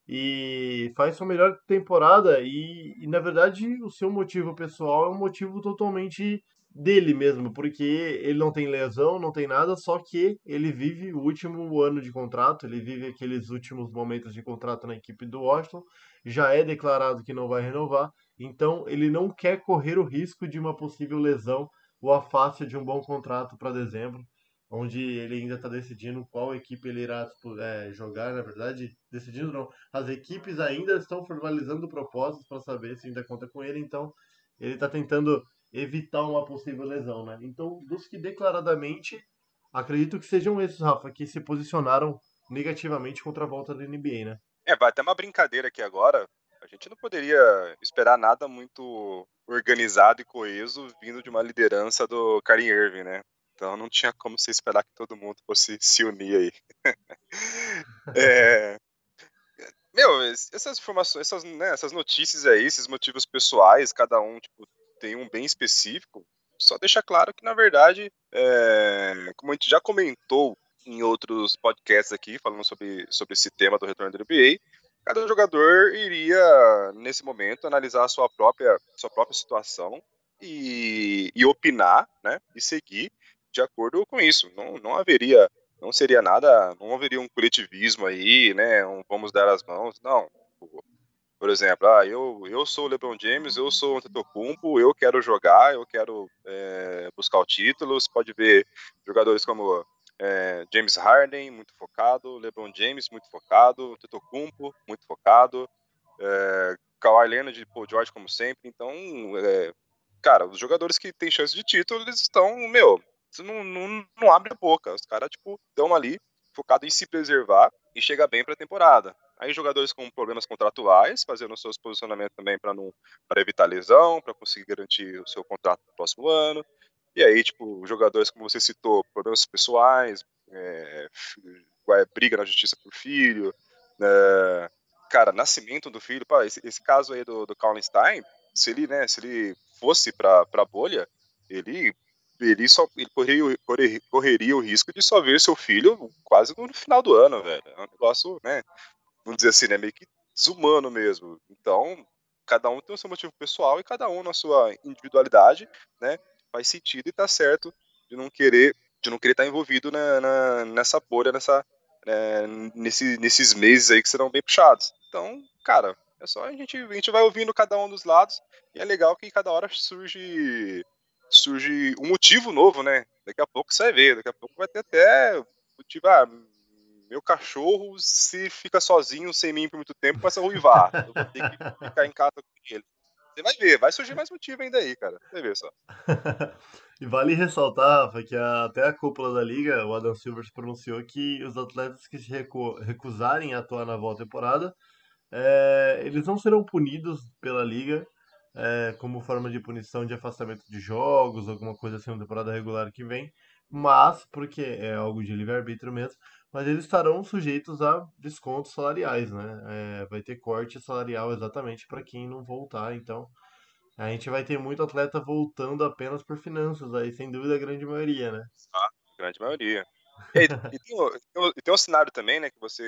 Speaker 5: E faz sua melhor temporada e, e, na verdade, o seu motivo pessoal é um motivo totalmente dele mesmo, porque ele não tem lesão, não tem nada, só que ele vive o último ano de contrato, ele vive aqueles últimos momentos de contrato na equipe do Washington, já é declarado que não vai renovar, então ele não quer correr o risco de uma possível lesão ou a face de um bom contrato para dezembro, onde ele ainda está decidindo qual equipe ele irá é, jogar, na verdade, decidindo não, as equipes ainda estão formalizando propósitos para saber se ainda conta com ele, então ele está tentando evitar uma possível lesão, né? Então, dos que declaradamente, acredito que sejam esses, Rafa, que se posicionaram negativamente contra a volta da NBA, né?
Speaker 6: É, vai até uma brincadeira aqui agora. A gente não poderia esperar nada muito organizado e coeso vindo de uma liderança do Karim Irving, né? Então não tinha como você esperar que todo mundo fosse se unir aí. <laughs> é... Meu, essas informações, essas, né, essas notícias aí, esses motivos pessoais, cada um tipo, tem um bem específico, só deixa claro que, na verdade, é, como a gente já comentou em outros podcasts aqui, falando sobre, sobre esse tema do retorno da NBA, cada jogador iria, nesse momento, analisar a sua própria, sua própria situação e, e opinar, né, e seguir de acordo com isso. Não, não haveria, não seria nada, não haveria um coletivismo aí, né, um vamos dar as mãos, não. Por exemplo, ah, eu, eu sou o LeBron James, eu sou o Antetokounmpo, eu quero jogar, eu quero é, buscar o título. Você pode ver jogadores como é, James Harden, muito focado, LeBron James, muito focado, Antetokounmpo, muito focado, é, Kawhi Leonard e Paul George, como sempre. Então, é, cara, os jogadores que têm chance de título, eles estão, meu, não, não, não abre a boca. Os caras, tipo, estão ali focado em se preservar e chegar bem para a temporada. Aí jogadores com problemas contratuais, fazendo seus posicionamentos também para não para evitar lesão, para conseguir garantir o seu contrato no próximo ano. E aí, tipo, jogadores como você citou, problemas pessoais, é, briga na justiça por filho, é, cara, nascimento do filho. Pá, esse, esse, caso aí do, do Colin Stein, se ele, né, se ele fosse para a bolha, ele ele só ele correria, correria, correria, o risco de só ver seu filho quase no final do ano, velho. É um negócio, né? Vamos dizer assim, né, meio que desumano mesmo. Então, cada um tem o seu motivo pessoal e cada um na sua individualidade, né, faz sentido e tá certo de não querer de não querer estar envolvido na, na nessa bolha, nessa né, nesse, nesses meses aí que serão bem puxados. Então, cara, é só a gente a gente vai ouvindo cada um dos lados e é legal que cada hora surge surge um motivo novo, né? Daqui a pouco você vai ver, daqui a pouco vai ter até motivo, ah, meu cachorro, se fica sozinho sem mim por muito tempo, começa a ruivar. <laughs> Eu vou ter que ficar em casa com ele. Você vai ver, vai surgir mais motivo ainda aí, cara. Você vê só. <laughs>
Speaker 5: e vale ressaltar, Rafa, que a, até a cúpula da liga, o Adam Silver pronunciou que os atletas que se recu recusarem a atuar na volta temporada, é, eles não serão punidos pela liga é, como forma de punição de afastamento de jogos, alguma coisa assim na temporada regular que vem, mas, porque é algo de livre-arbítrio mesmo, mas eles estarão sujeitos a descontos salariais, né? É, vai ter corte salarial exatamente para quem não voltar, então a gente vai ter muito atleta voltando apenas por finanças, aí sem dúvida a grande maioria, né?
Speaker 6: Ah, grande maioria. E, e, tem, tem, um cenário também, né, que você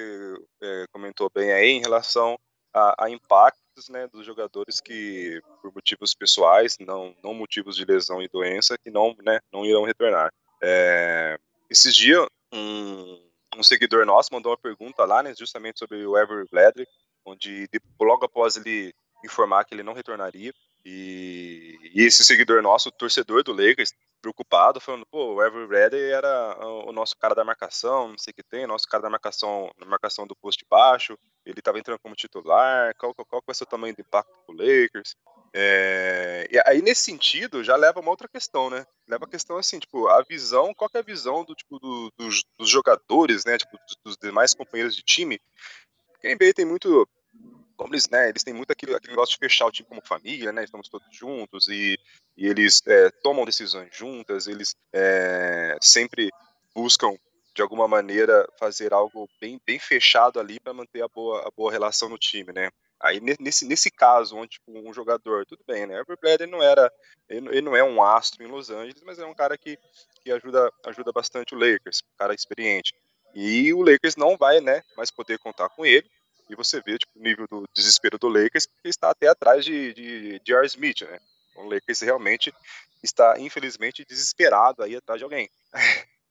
Speaker 6: é, comentou bem aí em relação a, a, impactos, né, dos jogadores que por motivos pessoais, não, não motivos de lesão e doença, que não, né, não irão retornar. É, esses dias um um seguidor nosso mandou uma pergunta lá, né, justamente sobre o Avery Bradley. onde de- logo após ele informar que ele não retornaria, e, e esse seguidor nosso, torcedor do Lakers, preocupado, falando, pô, o Avery Bradley era o o nosso cara da marcação, não sei o que tem, nosso cara da marcação, marcação do posto baixo, ele estava entrando como titular, qual, qual, qual vai ser o tamanho do impacto pro Lakers? É, e aí, nesse sentido, já leva uma outra questão, né? Leva a questão assim, tipo, a visão, qual é a visão do, tipo, do- dos, dos jogadores, né? Tipo, dos, dos demais companheiros de time. Porque a NBA tem muito. Como eles, né, eles têm muito aquele, aquele negócio de fechar o time como família, né? Estamos todos juntos e, e eles é, tomam decisões juntas, eles é, sempre buscam de alguma maneira fazer algo bem, bem fechado ali para manter a boa, a boa relação no time, né? Aí ne- nesse, nesse caso, onde tipo, um jogador, tudo bem, né? Avery Bradley não era, ele, ele não é um astro em Los Angeles, mas é um cara que, que ajuda, ajuda bastante o Lakers, um cara experiente. E o Lakers não vai, né, mais poder contar com ele. E você vê tipo, o nível do desespero do Lakers, porque está até atrás de, de, de R. Smith, né? O Lakers realmente está, infelizmente, desesperado aí atrás de alguém. <laughs>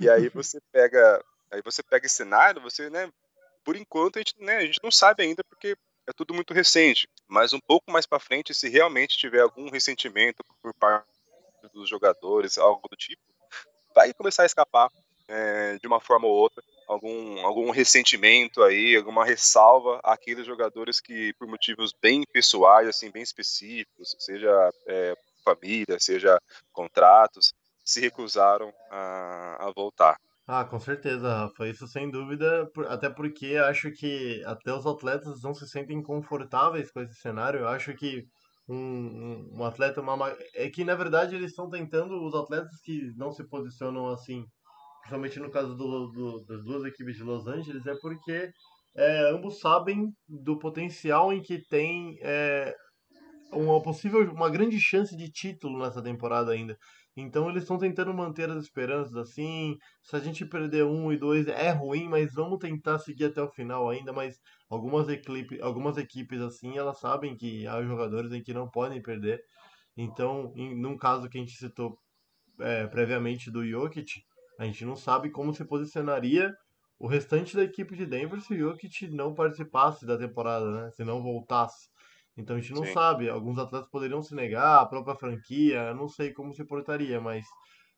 Speaker 6: E aí você pega, aí você pega esse cenário, você, né, por enquanto a gente, né, a gente não sabe ainda porque é tudo muito recente, mas um pouco mais para frente, se realmente tiver algum ressentimento por parte dos jogadores, algo do tipo, vai começar a escapar é, de uma forma ou outra algum, algum ressentimento aí, alguma ressalva àqueles jogadores que por motivos bem pessoais, assim, bem específicos, seja é, família, seja contratos, se recusaram a, a voltar.
Speaker 5: Ah, com certeza, Rafa. Isso sem dúvida, até porque acho que até os atletas não se sentem confortáveis com esse cenário. Eu acho que um, um, um atleta, uma, ma- é que na verdade eles estão tentando, os atletas que não se posicionam assim, principalmente no caso do, do- das duas equipes de Los Angeles, é porque é, ambos sabem do potencial em que tem é, uma possível, uma grande chance de título nessa temporada ainda. Então eles estão tentando manter as esperanças assim. Se a gente perder um e dois é ruim, mas vamos tentar seguir até o final ainda. Mas algumas equipes, algumas equipes assim, elas sabem que há jogadores em que não podem perder. Então, em, num caso que a gente citou é, previamente do Jokic, a gente não sabe como se posicionaria o restante da equipe de Denver se o Jokic não participasse da temporada, né? Se não voltasse. Então a gente não
Speaker 6: Sim.
Speaker 5: sabe. Alguns atletas poderiam se negar, a própria franquia, eu não sei como se portaria, mas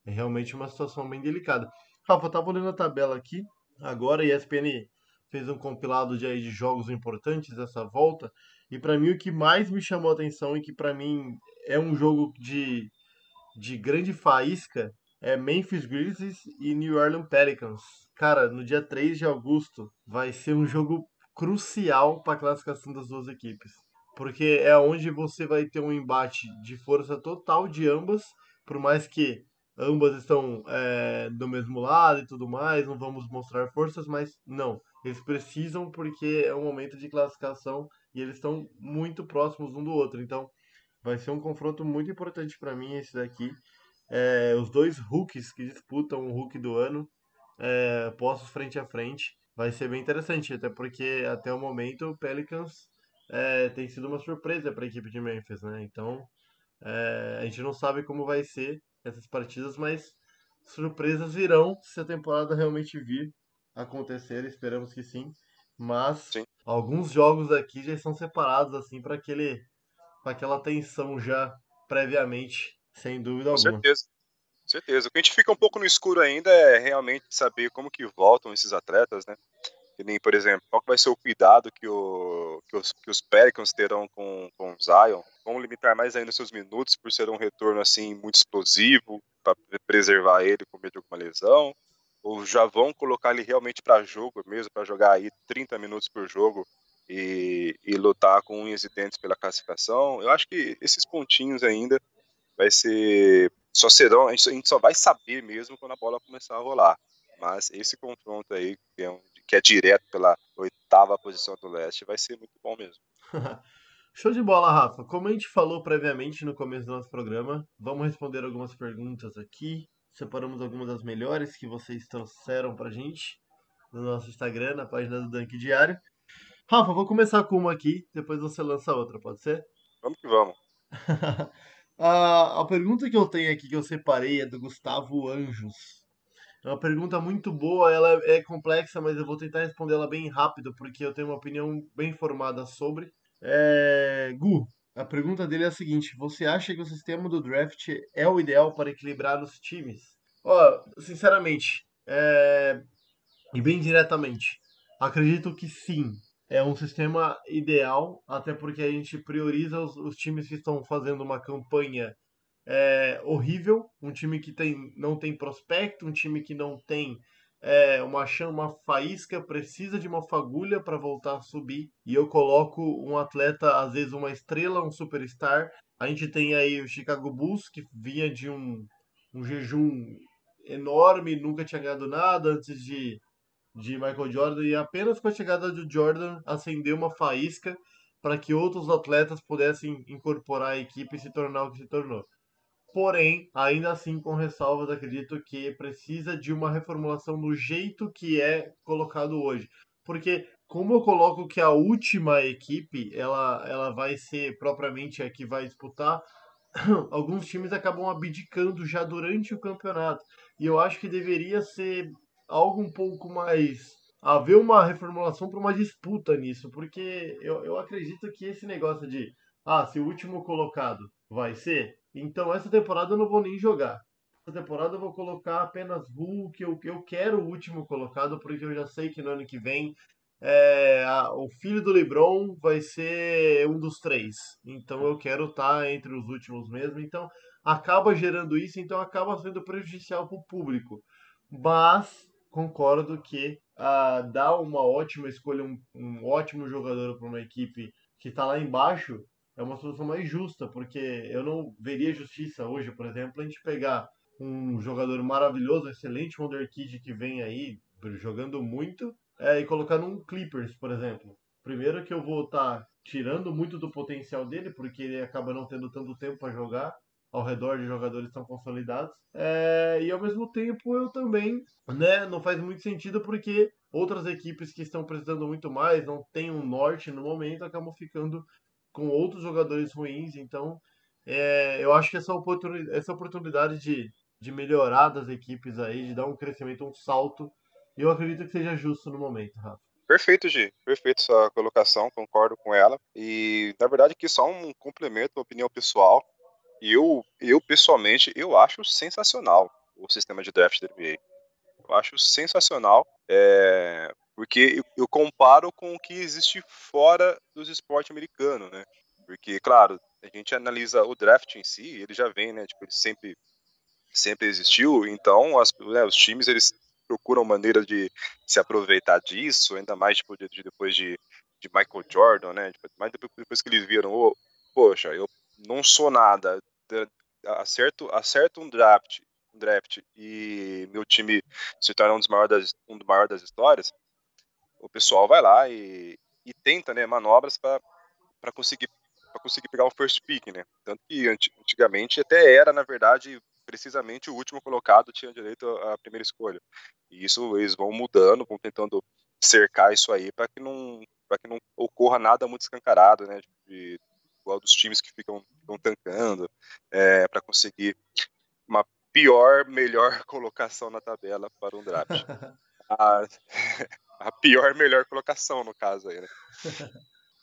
Speaker 5: é realmente uma situação bem delicada. Rafa, eu tava olhando a tabela aqui. Agora a ESPN fez um compilado de, aí de jogos importantes dessa volta. E pra mim o que mais me chamou a atenção e que pra mim é um jogo de, de grande faísca é Memphis Grizzlies e New Orleans Pelicans. Cara, no dia 3 de agosto vai ser um jogo crucial para a classificação das duas equipes. Porque é onde você vai ter um embate de força total de ambas, por mais que ambas estão é, do mesmo lado e tudo mais, não vamos mostrar forças, mas não. Eles precisam porque é um momento de classificação e eles estão muito próximos um do outro. Então vai ser um confronto muito importante para mim esse daqui. É, os dois rookies que disputam o Hulk do ano, é, postos frente a frente, vai ser bem interessante, até porque até o momento o Pelicans é, tem sido uma surpresa para a equipe de Memphis, né? Então é, a gente não sabe como vai ser essas partidas, mas surpresas virão se a temporada realmente vir acontecer, esperamos que sim. Mas
Speaker 6: Sim.
Speaker 5: alguns jogos aqui já estão separados assim para aquele, para aquela tensão já previamente, sem dúvida
Speaker 6: Com
Speaker 5: alguma.
Speaker 6: certeza. Com certeza. O que a gente fica um pouco no escuro ainda é realmente saber como que voltam esses atletas, né? Que nem, por exemplo, qual vai ser o cuidado que, o, que, os, que os Pelicans terão com, com o Zion? Vão limitar mais ainda seus minutos por ser um retorno assim muito explosivo, para preservar ele com medo de alguma lesão? Ou já vão colocar ele realmente para jogo mesmo, para jogar aí 30 minutos por jogo e, e lutar com unhas e dentes pela classificação? Eu acho que esses pontinhos ainda vai ser. Só serão. A gente, só vai saber mesmo quando a bola começar a rolar. Mas esse confronto aí, que é, um- que é direto pela oitava posição do leste, vai ser muito bom mesmo. <laughs>
Speaker 5: Show de bola, Rafa. Como a gente falou previamente no começo do nosso programa, vamos responder algumas perguntas aqui. Separamos algumas das melhores que vocês trouxeram pra gente no nosso Instagram, na página do Dunk Diário. Rafa, vou começar com uma aqui, depois você lança outra, pode ser?
Speaker 6: Vamos que vamos. <laughs>
Speaker 5: a, a pergunta que eu tenho aqui que eu separei é do Gustavo Anjos. É uma pergunta muito boa, ela é complexa, mas eu vou tentar responder ela bem rápido, porque eu tenho uma opinião bem formada sobre. É... Gu, a pergunta dele é a seguinte: você acha que o sistema do draft é o ideal para equilibrar os times? Ó, sinceramente, é... e bem diretamente, acredito que sim. É um sistema ideal, até porque a gente prioriza os, os times que estão fazendo uma campanha é, horrível, um time que tem, não tem prospecto, um time que não tem é, uma chama, faísca, precisa de uma fagulha para voltar a subir. E eu coloco um atleta, às vezes uma estrela, um superstar. A gente tem aí o Chicago Bulls, que vinha de um, um jejum enorme, nunca tinha ganhado nada antes de, de Michael Jordan. E apenas com a chegada do Jordan acendeu uma faísca para que outros atletas pudessem incorporar a equipe e se tornar o que se tornou. Porém, ainda assim, com ressalvas, acredito que precisa de uma reformulação no jeito que é colocado hoje. Porque, como eu coloco que a última equipe ela, ela vai ser propriamente a que vai disputar, <clears throat> alguns times acabam abdicando já durante o campeonato. E eu acho que deveria ser algo um pouco mais. haver uma reformulação para uma disputa nisso. Porque eu, eu acredito que esse negócio de. Ah, se o último colocado vai ser, então essa temporada eu não vou nem jogar. Essa temporada eu vou colocar apenas Hulk. Eu, eu quero o último colocado, porque eu já sei que no ano que vem é, a, o filho do LeBron vai ser um dos três. Então eu quero estar tá entre os últimos mesmo. Então acaba gerando isso, então acaba sendo prejudicial para o público. Mas concordo que ah, dá uma ótima escolha, um, um ótimo jogador para uma equipe que está lá embaixo é uma solução mais justa, porque eu não veria justiça hoje, por exemplo, a gente pegar um jogador maravilhoso, excelente Wonder Kid que vem aí jogando muito é, e colocar num Clippers, por exemplo. Primeiro que eu vou estar tá tirando muito do potencial dele, porque ele acaba não tendo tanto tempo para jogar ao redor de jogadores tão consolidados. É, e ao mesmo tempo eu também, né, não faz muito sentido porque outras equipes que estão precisando muito mais, não tem um norte no momento, acabam ficando com outros jogadores ruins. Então, é, eu acho que essa oportunidade, essa oportunidade de, de melhorar das equipes aí, de dar um crescimento, um salto, eu acredito que seja justo no momento, Rafa.
Speaker 6: Perfeito, Gi. Perfeito sua colocação, concordo com ela. E, na verdade, aqui só um complemento, uma opinião pessoal. Eu, eu pessoalmente, eu acho sensacional o sistema de draft da NBA. Eu acho sensacional. É, porque eu, eu, comparo com o que existe fora dos esportes americanos, né? Porque, claro, a gente analisa o draft em si, ele já vem, né? Tipo, ele sempre, sempre existiu, então as, né, os times eles procuram maneiras de se aproveitar disso, ainda mais tipo, de, de depois de, de Michael Jordan, né? Tipo, mais depois, depois que eles viram, oh, poxa, eu não sou nada, acerto, acerto um draft, um draft e meu time se torna um dos maiores das, um dos maiores das histórias, o pessoal vai lá e, e tenta né, manobras para conseguir para conseguir pegar o first pick, né? Tanto que antigamente até era, na verdade, precisamente o último colocado tinha direito à primeira escolha. E isso eles vão mudando, vão tentando cercar isso aí para que não para que não ocorra nada muito escancarado, né? De, igual dos times que ficam, ficam tancando é, para conseguir uma pior, melhor <laughs> colocação na tabela para um draft. <laughs> ah, a pior melhor colocação, no caso aí, né?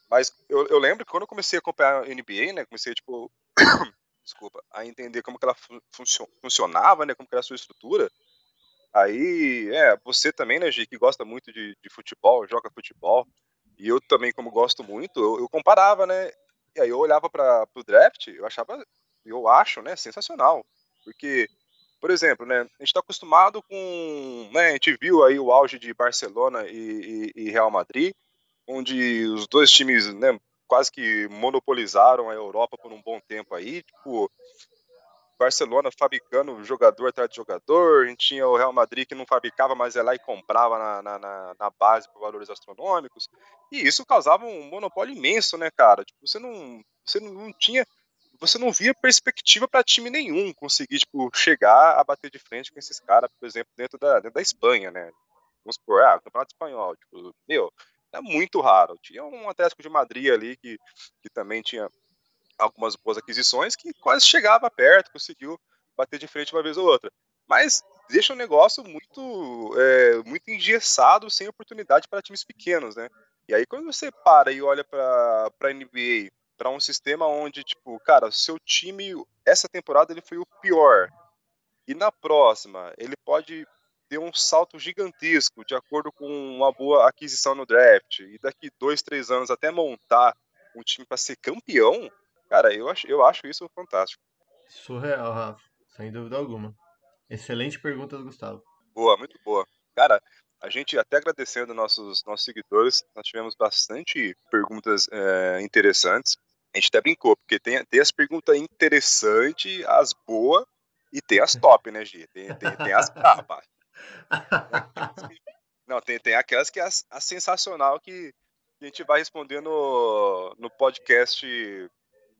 Speaker 6: Mas eu, eu, lembro que quando eu comecei a acompanhar a NBA, né? Comecei, tipo, <coughs> desculpa, a entender como que ela funcio funcionava, né? Como que era a sua estrutura. Aí, é, você também, né, Gi, que gosta muito de, de futebol, joga futebol. E eu também, como gosto muito, eu, eu comparava, né? E aí eu olhava para o draft, eu achava, eu acho, né, sensacional. Porque por exemplo, né, a gente está acostumado com. Né, a gente viu aí o auge de Barcelona e, e, e Real Madrid, onde os dois times né, quase que monopolizaram a Europa por um bom tempo aí. Tipo, Barcelona fabricando jogador atrás de jogador, a gente tinha o Real Madrid que não fabricava, mas ia lá e comprava na, na, na base por valores astronômicos. E isso causava um monopólio imenso, né, cara? Tipo, você não, você não tinha você não via perspectiva para time nenhum conseguir tipo, chegar a bater de frente com esses caras, por exemplo, dentro da, dentro da Espanha, né? Vamos supor, ah, Campeonato Espanhol, tipo, meu, é muito raro. Tinha um Atlético de Madrid ali que, que também tinha algumas boas aquisições que quase chegava perto, conseguiu bater de frente uma vez ou outra. Mas deixa o negócio muito, é, muito engessado, sem oportunidade para times pequenos, né? E aí quando você para e olha para a NBA, para um sistema onde, tipo, cara, seu time, essa temporada ele foi o pior, e na próxima ele pode ter um salto gigantesco de acordo com uma boa aquisição no draft, e daqui dois, três anos até montar um time para ser campeão, cara, eu acho, eu acho isso fantástico.
Speaker 5: Surreal, Rafa. Sem dúvida alguma. Excelente pergunta do Gustavo.
Speaker 6: Boa, muito boa. Cara, a gente até agradecendo nossos nossos seguidores, nós tivemos bastante perguntas é, interessantes. A gente até brincou, porque tem, tem as perguntas interessantes, as boas, e tem as top, né, Gi? Tem, tem, tem as brabas. <laughs> Não, tem, tem aquelas que é a, a sensacional que a gente vai responder no, no podcast,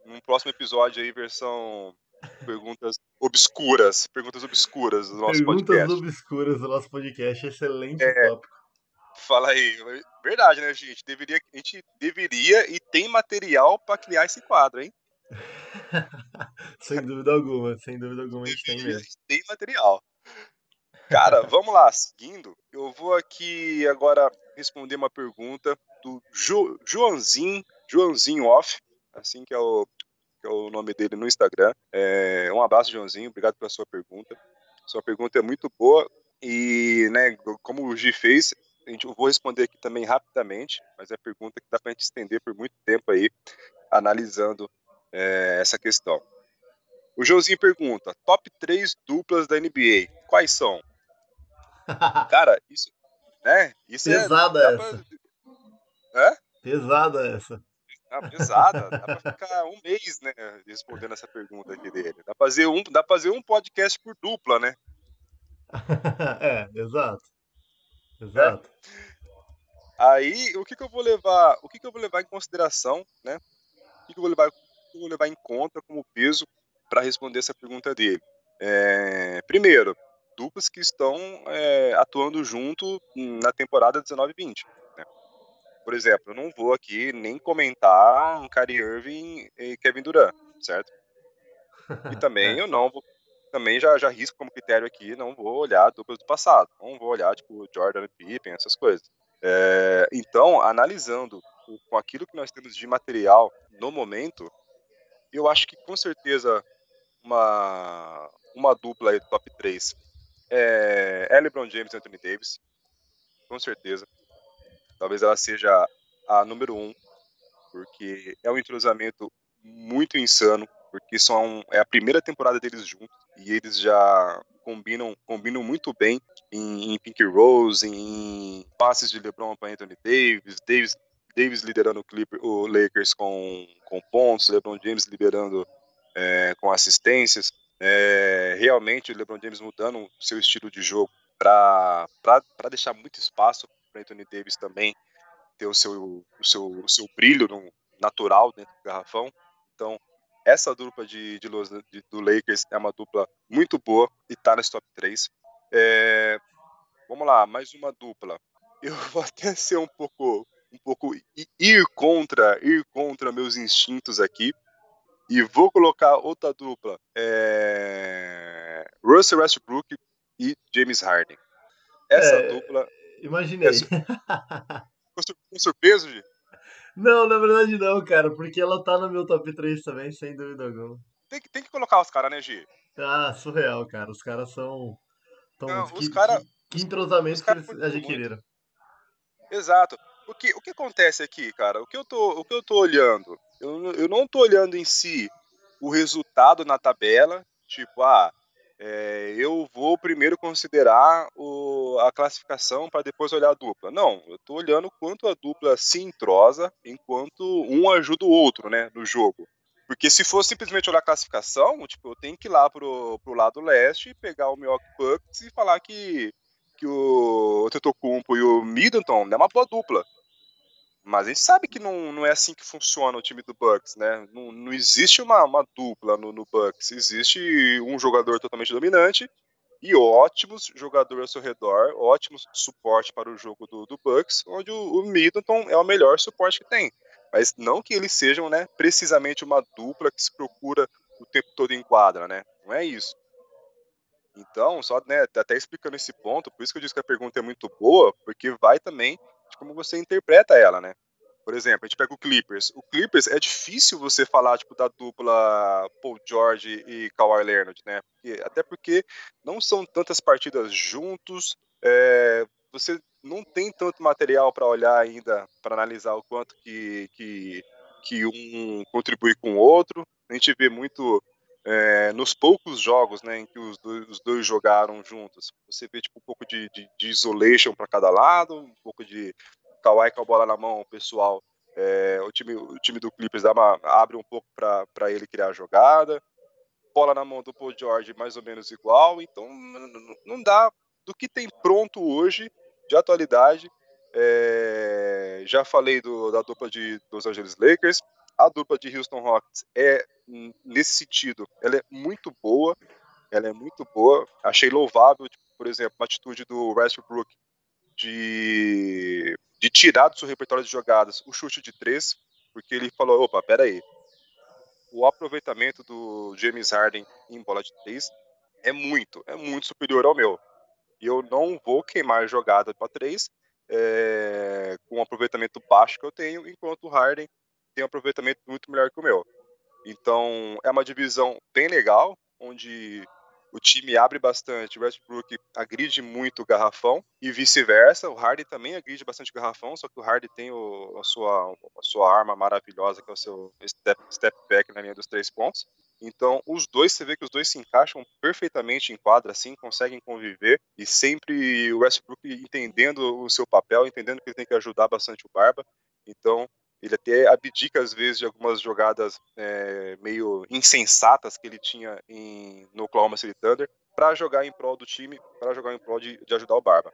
Speaker 6: num próximo episódio aí, versão perguntas obscuras, perguntas obscuras do nosso
Speaker 5: Perguntas
Speaker 6: podcast.
Speaker 5: obscuras do nosso podcast. Excelente
Speaker 6: É.
Speaker 5: tópico.
Speaker 6: Fala aí, verdade, né, gente? Deveria, a gente deveria e tem material para criar esse quadro, hein? <laughs>
Speaker 5: sem dúvida alguma, sem dúvida alguma a gente tem mesmo.
Speaker 6: tem material. Cara, <laughs> vamos lá, seguindo. Eu vou aqui agora responder uma pergunta do jo, Joãozinho, Joãozinho Off, assim que é o, que é o nome dele no Instagram. É, um abraço, Joãozinho, obrigado pela sua pergunta. Sua pergunta é muito boa e, né, como o Gi fez, a gente, eu vou responder aqui também rapidamente, mas é pergunta que dá pra gente estender por muito tempo aí, analisando é, essa questão. O Joãozinho pergunta: top 3 duplas da NBA. Quais são? <laughs> Cara, isso. Né? Isso
Speaker 5: Pesada
Speaker 6: é. dá pra-
Speaker 5: essa.
Speaker 6: Hã?
Speaker 5: Pesada essa.
Speaker 6: Ah, pesada. Dá pra ficar um mês, né? Respondendo essa pergunta aqui dele. Dá pra fazer um, dá pra fazer um podcast por dupla, né? <laughs>
Speaker 5: é, exato. Exato.
Speaker 6: Aí, o que, que eu vou levar? O que, que eu vou levar em consideração, né? O que, que eu vou levar, eu vou levar em conta como peso para responder essa pergunta dele? É, primeiro, duplas que estão é, atuando junto na temporada 19-20. né? Por exemplo, eu não vou aqui nem comentar um Kyrie Irving e Kevin Durant, certo? E <laughs> também eu não vou, também já, já risco como critério aqui, não vou olhar duplas do passado, não vou olhar tipo Jordan e Pippen, essas coisas. É, então, analisando o- com aquilo que nós temos de material no momento, eu acho que com certeza uma, uma dupla aí do top 3 é, é LeBron James e Anthony Davis, com certeza. Talvez ela seja a número um, porque é um entrosamento muito insano, porque são, é a primeira temporada deles juntos e eles já combinam, combinam muito bem em, em Pink Rose, em passes de LeBron para Anthony Davis, Davis, Davis liderando o, Clipper, o Lakers com, com pontos, LeBron James liderando é, com assistências. É, realmente o LeBron James mudando o seu estilo de jogo para deixar muito espaço para Anthony Davis também ter o seu, o seu, o seu brilho natural dentro do garrafão. Então, essa dupla de, de, Los- de- do Lakers é uma dupla muito boa e tá nesse top 3. É, vamos lá, mais uma dupla. <laughs> Eu vou até ser um pouco, um pouco ir contra, ir contra meus instintos aqui e vou colocar outra dupla, é, Russell Westbrook e James Harden. Essa
Speaker 5: É.
Speaker 6: dupla
Speaker 5: Imaginei.
Speaker 6: Essa- <laughs> ficou sur- ficou surpreso, Gi?
Speaker 5: Não, na verdade não, cara, porque ela tá no meu top 3 também, sem dúvida alguma.
Speaker 6: Tem que, tem que colocar os caras, né, Gi?
Speaker 5: Ah, surreal, cara. Os caras são. Tão,
Speaker 6: Não,
Speaker 5: que,
Speaker 6: os cara-
Speaker 5: que, que entrosamento
Speaker 6: os
Speaker 5: que eles adquiriram.
Speaker 6: Exato. O que, o que acontece aqui, cara? O que eu tô, o que eu tô olhando? Eu, eu não tô olhando em si o resultado na tabela, tipo, ah, é, eu vou primeiro considerar o, a classificação para depois olhar a dupla. Não, eu tô olhando quanto a dupla se entrosa enquanto um ajuda o outro, né, no jogo. Porque se for simplesmente olhar a classificação, tipo, eu tenho que ir lá pro, pro lado leste, pegar o Milwaukee Bucks e falar que, que o Tetocumpo e o Middleton é uma boa dupla. Mas a gente sabe que não, não é assim que funciona o time do Bucks, né? Não, não existe uma, uma dupla no, no Bucks. Existe um jogador totalmente dominante e ótimos jogadores ao seu redor, ótimos suporte para o jogo do, do Bucks, onde o, o Middleton é o melhor suporte que tem. Mas não que eles sejam, né, precisamente uma dupla que se procura o tempo todo em quadra, né? Não é isso. Então, só né, até explicando esse ponto, por isso que eu disse que a pergunta é muito boa, porque vai também de como você interpreta ela, né? Por exemplo, a gente pega o Clippers. O Clippers é difícil você falar tipo da dupla Paul George e Kawhi Leonard, né? Porque- até porque não são tantas partidas juntos. é, você não tem tanto material para olhar ainda para analisar o quanto que, que que um contribui com o outro. A gente vê muito é, nos poucos jogos né, em que os dois, os dois jogaram juntos. Você vê tipo, um pouco de, de, de isolation para cada lado, um pouco de Kawhi com a bola na mão, o pessoal. é, o, time, o time do Clippers dá uma- abre um pouco para ele criar a jogada. Bola na mão do Paul George mais ou menos igual. Então não dá. Do que tem pronto hoje, de atualidade, é, já falei do- da dupla de Los Angeles Lakers. A dupla de Houston Rockets é, nesse sentido, ela é muito boa. Ela é muito boa. Achei louvável, tipo, por exemplo, a atitude do Westbrook de, de tirar do seu repertório de jogadas o chute de três, porque ele falou: opa, peraí. O aproveitamento do James Harden em bola de três é muito, é muito superior ao meu. E eu não vou queimar jogada para três é, com o aproveitamento baixo que eu tenho, enquanto o Harden tem um aproveitamento muito melhor que o meu. Então é uma divisão bem legal, onde o time abre bastante, o Westbrook agride muito o garrafão e vice-versa. O Harden também agride bastante o garrafão, só que o Harden tem o- a, sua, a sua arma maravilhosa, que é o seu step, step back na linha dos três pontos. Então, os dois, você vê que os dois se encaixam perfeitamente em quadra, assim, conseguem conviver e sempre o Westbrook entendendo o seu papel, entendendo que ele tem que ajudar bastante o Barba. Então, ele até abdica às vezes de algumas jogadas é, meio insensatas que ele tinha em, no Oklahoma City Thunder para jogar em prol do time, para jogar em prol de, de ajudar o Barba.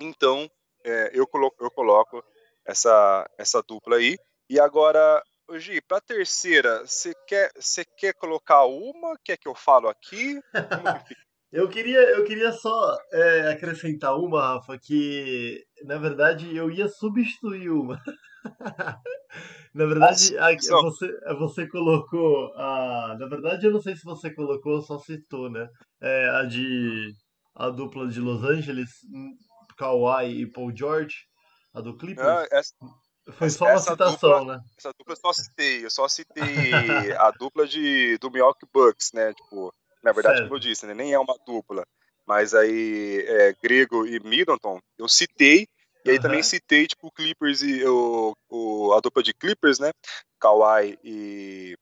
Speaker 6: Então, é, eu, coloco, eu coloco essa, essa dupla aí. E agora, Gi, para terceira, você quer, você quer colocar uma? Quer que eu falo aqui? <laughs>
Speaker 5: Eu queria, eu queria só é, acrescentar uma, Rafa, que na verdade eu ia substituir uma. <laughs> <laughs> Na verdade, a- você, você colocou a. Na verdade, eu não sei se você colocou, só citou, né? É, a de. A dupla de Los Angeles, hum, Kawhi e Paul George, a do Clippers.
Speaker 6: Ah, essa,
Speaker 5: Foi
Speaker 6: essa-
Speaker 5: só uma
Speaker 6: essa
Speaker 5: citação,
Speaker 6: dupla-
Speaker 5: né?
Speaker 6: essa dupla eu só citei, eu só citei a dupla de, do Milwaukee Bucks, né? Tipo, na verdade,
Speaker 5: Certo.
Speaker 6: como eu disse, né, nem é uma dupla, mas aí é, Grego e Middleton, eu citei, e aí também
Speaker 5: Aham.
Speaker 6: citei, tipo, Clippers e o, o- a dupla de Clippers, né? Kawhi e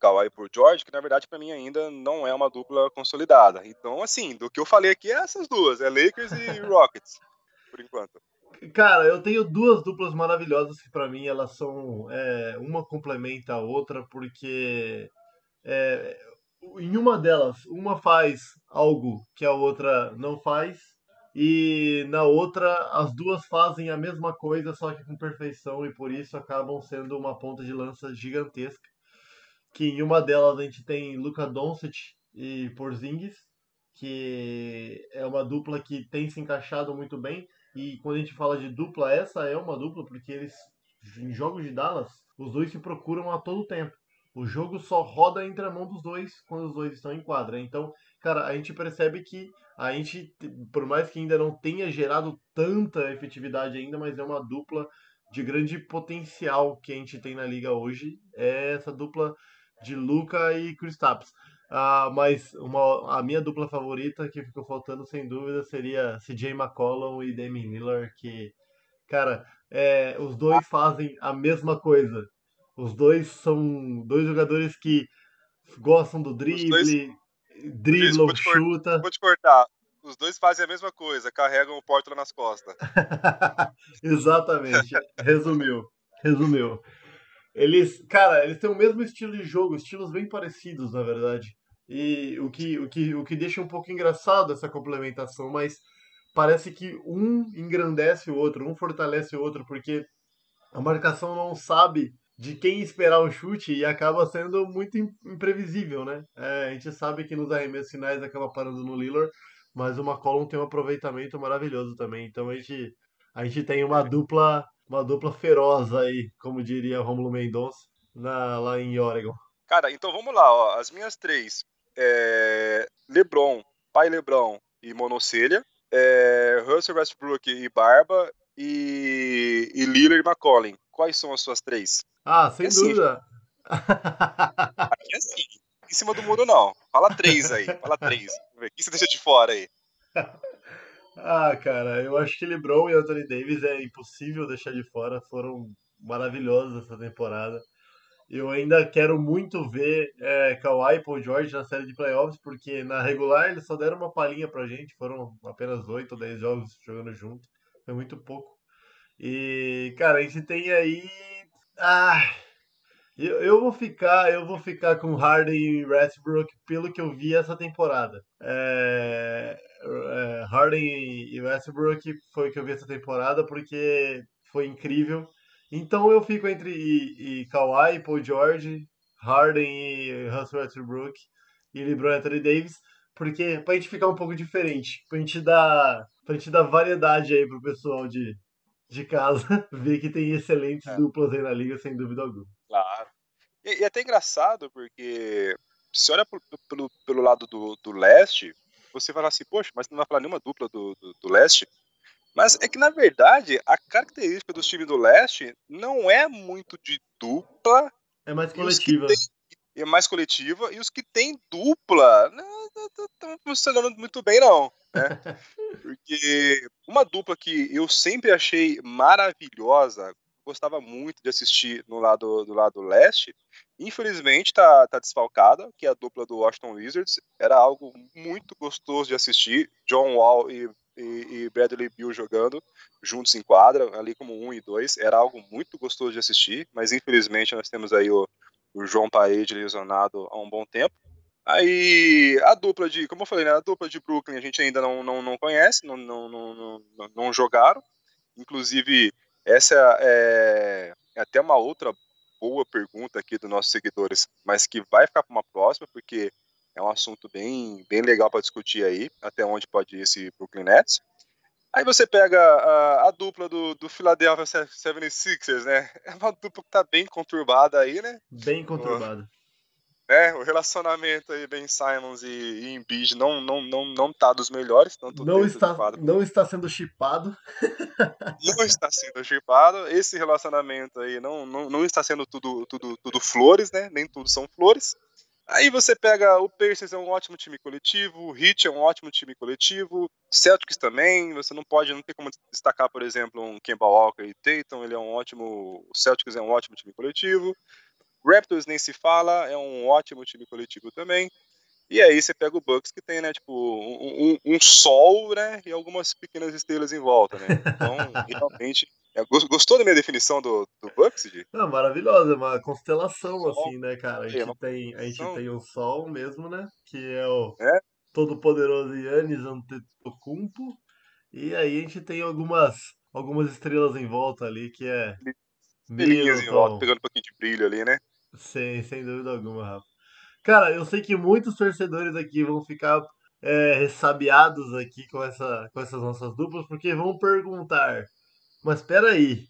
Speaker 6: Kawhi por George, que na verdade pra mim ainda não é uma dupla consolidada. Então, assim, do que eu falei aqui é essas duas, é Lakers e <laughs> Rockets, por enquanto.
Speaker 5: Cara, eu tenho duas duplas maravilhosas que pra mim elas são é, uma complementa a outra porque é, em uma delas uma faz algo que a outra não faz e na outra as duas fazem a mesma coisa só que com perfeição e por isso acabam sendo uma ponta de lança gigantesca. Que em uma delas a gente tem Luka Doncic e Porzingis, que é uma dupla que tem se encaixado muito bem e quando a gente fala de dupla, essa é uma dupla porque eles, em jogos de Dallas, os dois se procuram a todo tempo. O jogo só roda entre a mão dos dois quando os dois estão em quadra. Então, cara, a gente percebe que a gente, por mais que ainda não tenha gerado tanta efetividade ainda, mas é uma dupla de grande potencial que a gente tem na liga hoje. É essa dupla de Luca e Kristaps. Ah, mas uma, a minha dupla favorita que ficou faltando, sem dúvida, seria CJ McCollum e Damian Lillard, que, cara, é, os dois fazem a mesma coisa. Os dois são dois jogadores que gostam do drible,
Speaker 6: vou te cor-
Speaker 5: chuta.
Speaker 6: Vou te cortar. Os dois fazem a mesma coisa, carregam o Portland nas costas. <laughs>
Speaker 5: Exatamente. Resumiu. Resumiu. Eles, cara, eles têm o mesmo estilo de jogo, estilos bem parecidos, na verdade. E o que, o que, o que deixa um pouco engraçado essa complementação, mas parece que um engrandece o outro, um fortalece o outro, porque a marcação não sabe de quem esperar o chute e acaba sendo muito im- imprevisível, né? É, a gente sabe que nos arremessos finais acaba parando no Lillard, mas o McCollum tem um aproveitamento maravilhoso também. Então a gente, a gente tem uma dupla, uma dupla feroz aí, como diria Romulo Mendonça, na, lá em Oregon.
Speaker 6: Cara, então vamos lá, ó. As minhas três. é, LeBron, pai LeBron e monocelha, é, Russell Westbrook e barba e, e Lillard e McCollum. Quais são as suas três?
Speaker 5: Ah, sem
Speaker 6: assim.
Speaker 5: dúvida.
Speaker 6: Aqui é assim, em cima do muro não. Fala três aí, fala três. O que você deixa de fora aí? <laughs>
Speaker 5: Ah, cara, eu acho que LeBron e Anthony Davis é impossível deixar de fora. Foram maravilhosos essa temporada. Eu ainda quero muito ver é, Kawhi e Paul George na série de playoffs, porque na regular eles só deram uma palhinha pra gente. Foram apenas 8 ou 10 jogos jogando junto. Foi muito pouco. E, cara, a gente tem aí. Ah, eu, eu vou ficar, eu vou ficar com Harden e Westbrook pelo que eu vi essa temporada. É, é, Harden e Westbrook foi o que eu vi essa temporada porque foi incrível. Então eu fico entre e, e Kawhi, Paul George, Harden e Russell Westbrook e LeBron Anthony Davis, porque pra gente ficar um pouco diferente, pra gente dar, pra gente dar variedade aí pro pessoal de, de casa <laughs> ver que tem excelentes
Speaker 6: É.
Speaker 5: duplas aí na liga, sem dúvida alguma.
Speaker 6: Claro. E, e é até engraçado, porque se olha pro- pelo, pelo lado do, do leste, você fala assim, poxa, mas não vai falar nenhuma dupla do, do, do leste. Mas é que, na verdade, a característica dos times do leste não é muito de dupla,
Speaker 5: É mais
Speaker 6: E os que é mais coletiva, e os que tem dupla não estão funcionando muito bem, não. Né? <laughs> Porque uma dupla que eu sempre achei maravilhosa, gostava muito de assistir no lado do lado leste, infelizmente tá, tá desfalcada, que é a dupla do Washington Wizards. Era algo muito gostoso de assistir. John Wall e, e, e Bradley Beal jogando juntos em quadra, ali como um e dois. Era algo muito gostoso de assistir, mas infelizmente nós temos aí o, o João Paede lesionado há um bom tempo. Aí a dupla de, como eu falei, né, a dupla de Brooklyn a gente ainda não, não, não conhece, não, não, não, não, não- jogaram. Inclusive, essa é, é até uma outra boa pergunta aqui dos nossos seguidores, mas que vai ficar para uma próxima, porque é um assunto bem, bem legal para discutir aí, até onde pode ir esse Brooklyn Nets. Aí você pega a, a dupla do, do Philadelphia 76ers, né? É uma dupla que tá bem conturbada aí, né?
Speaker 5: Bem conturbado.
Speaker 6: É, o relacionamento aí, Ben Simons e, e Embiid não, não, não, não tá dos melhores,
Speaker 5: Não está, não está sendo chipado. <laughs>
Speaker 6: não está sendo chipado. Esse relacionamento aí não, não, não está sendo tudo, tudo, tudo flores, né? Nem tudo são flores. Aí você pega o Pacers é um ótimo time coletivo, o Heat é um ótimo time coletivo, Celtics também, você não pode, não tem como destacar, por exemplo, um Kemba Walker e Tatum, ele é um ótimo, o Celtics é um ótimo time coletivo. Raptors nem se fala, é um ótimo time coletivo também. E aí você pega o Bucks que tem, né, tipo, um, um- um sol, né, e algumas pequenas estrelas em volta, né? Então, <laughs> realmente, gostou da minha definição do, do Bucks, Di?
Speaker 5: Ah, maravilhosa, é uma constelação,
Speaker 6: Sol.
Speaker 5: assim, né, cara? A
Speaker 6: É,
Speaker 5: gente tem, a gente tem o Sol mesmo, né? Que é o
Speaker 6: É.
Speaker 5: todo-poderoso Yannis Antetokounmpo. E aí a gente tem algumas, algumas estrelas em volta ali, que é
Speaker 6: Estrelinhas em volta, pegando um pouquinho de brilho ali, né?
Speaker 5: Sem, sem dúvida alguma, Rafa. Cara, eu sei que muitos torcedores aqui vão ficar é, ressabiados aqui com, essa, com essas nossas duplas, porque vão perguntar, mas peraí,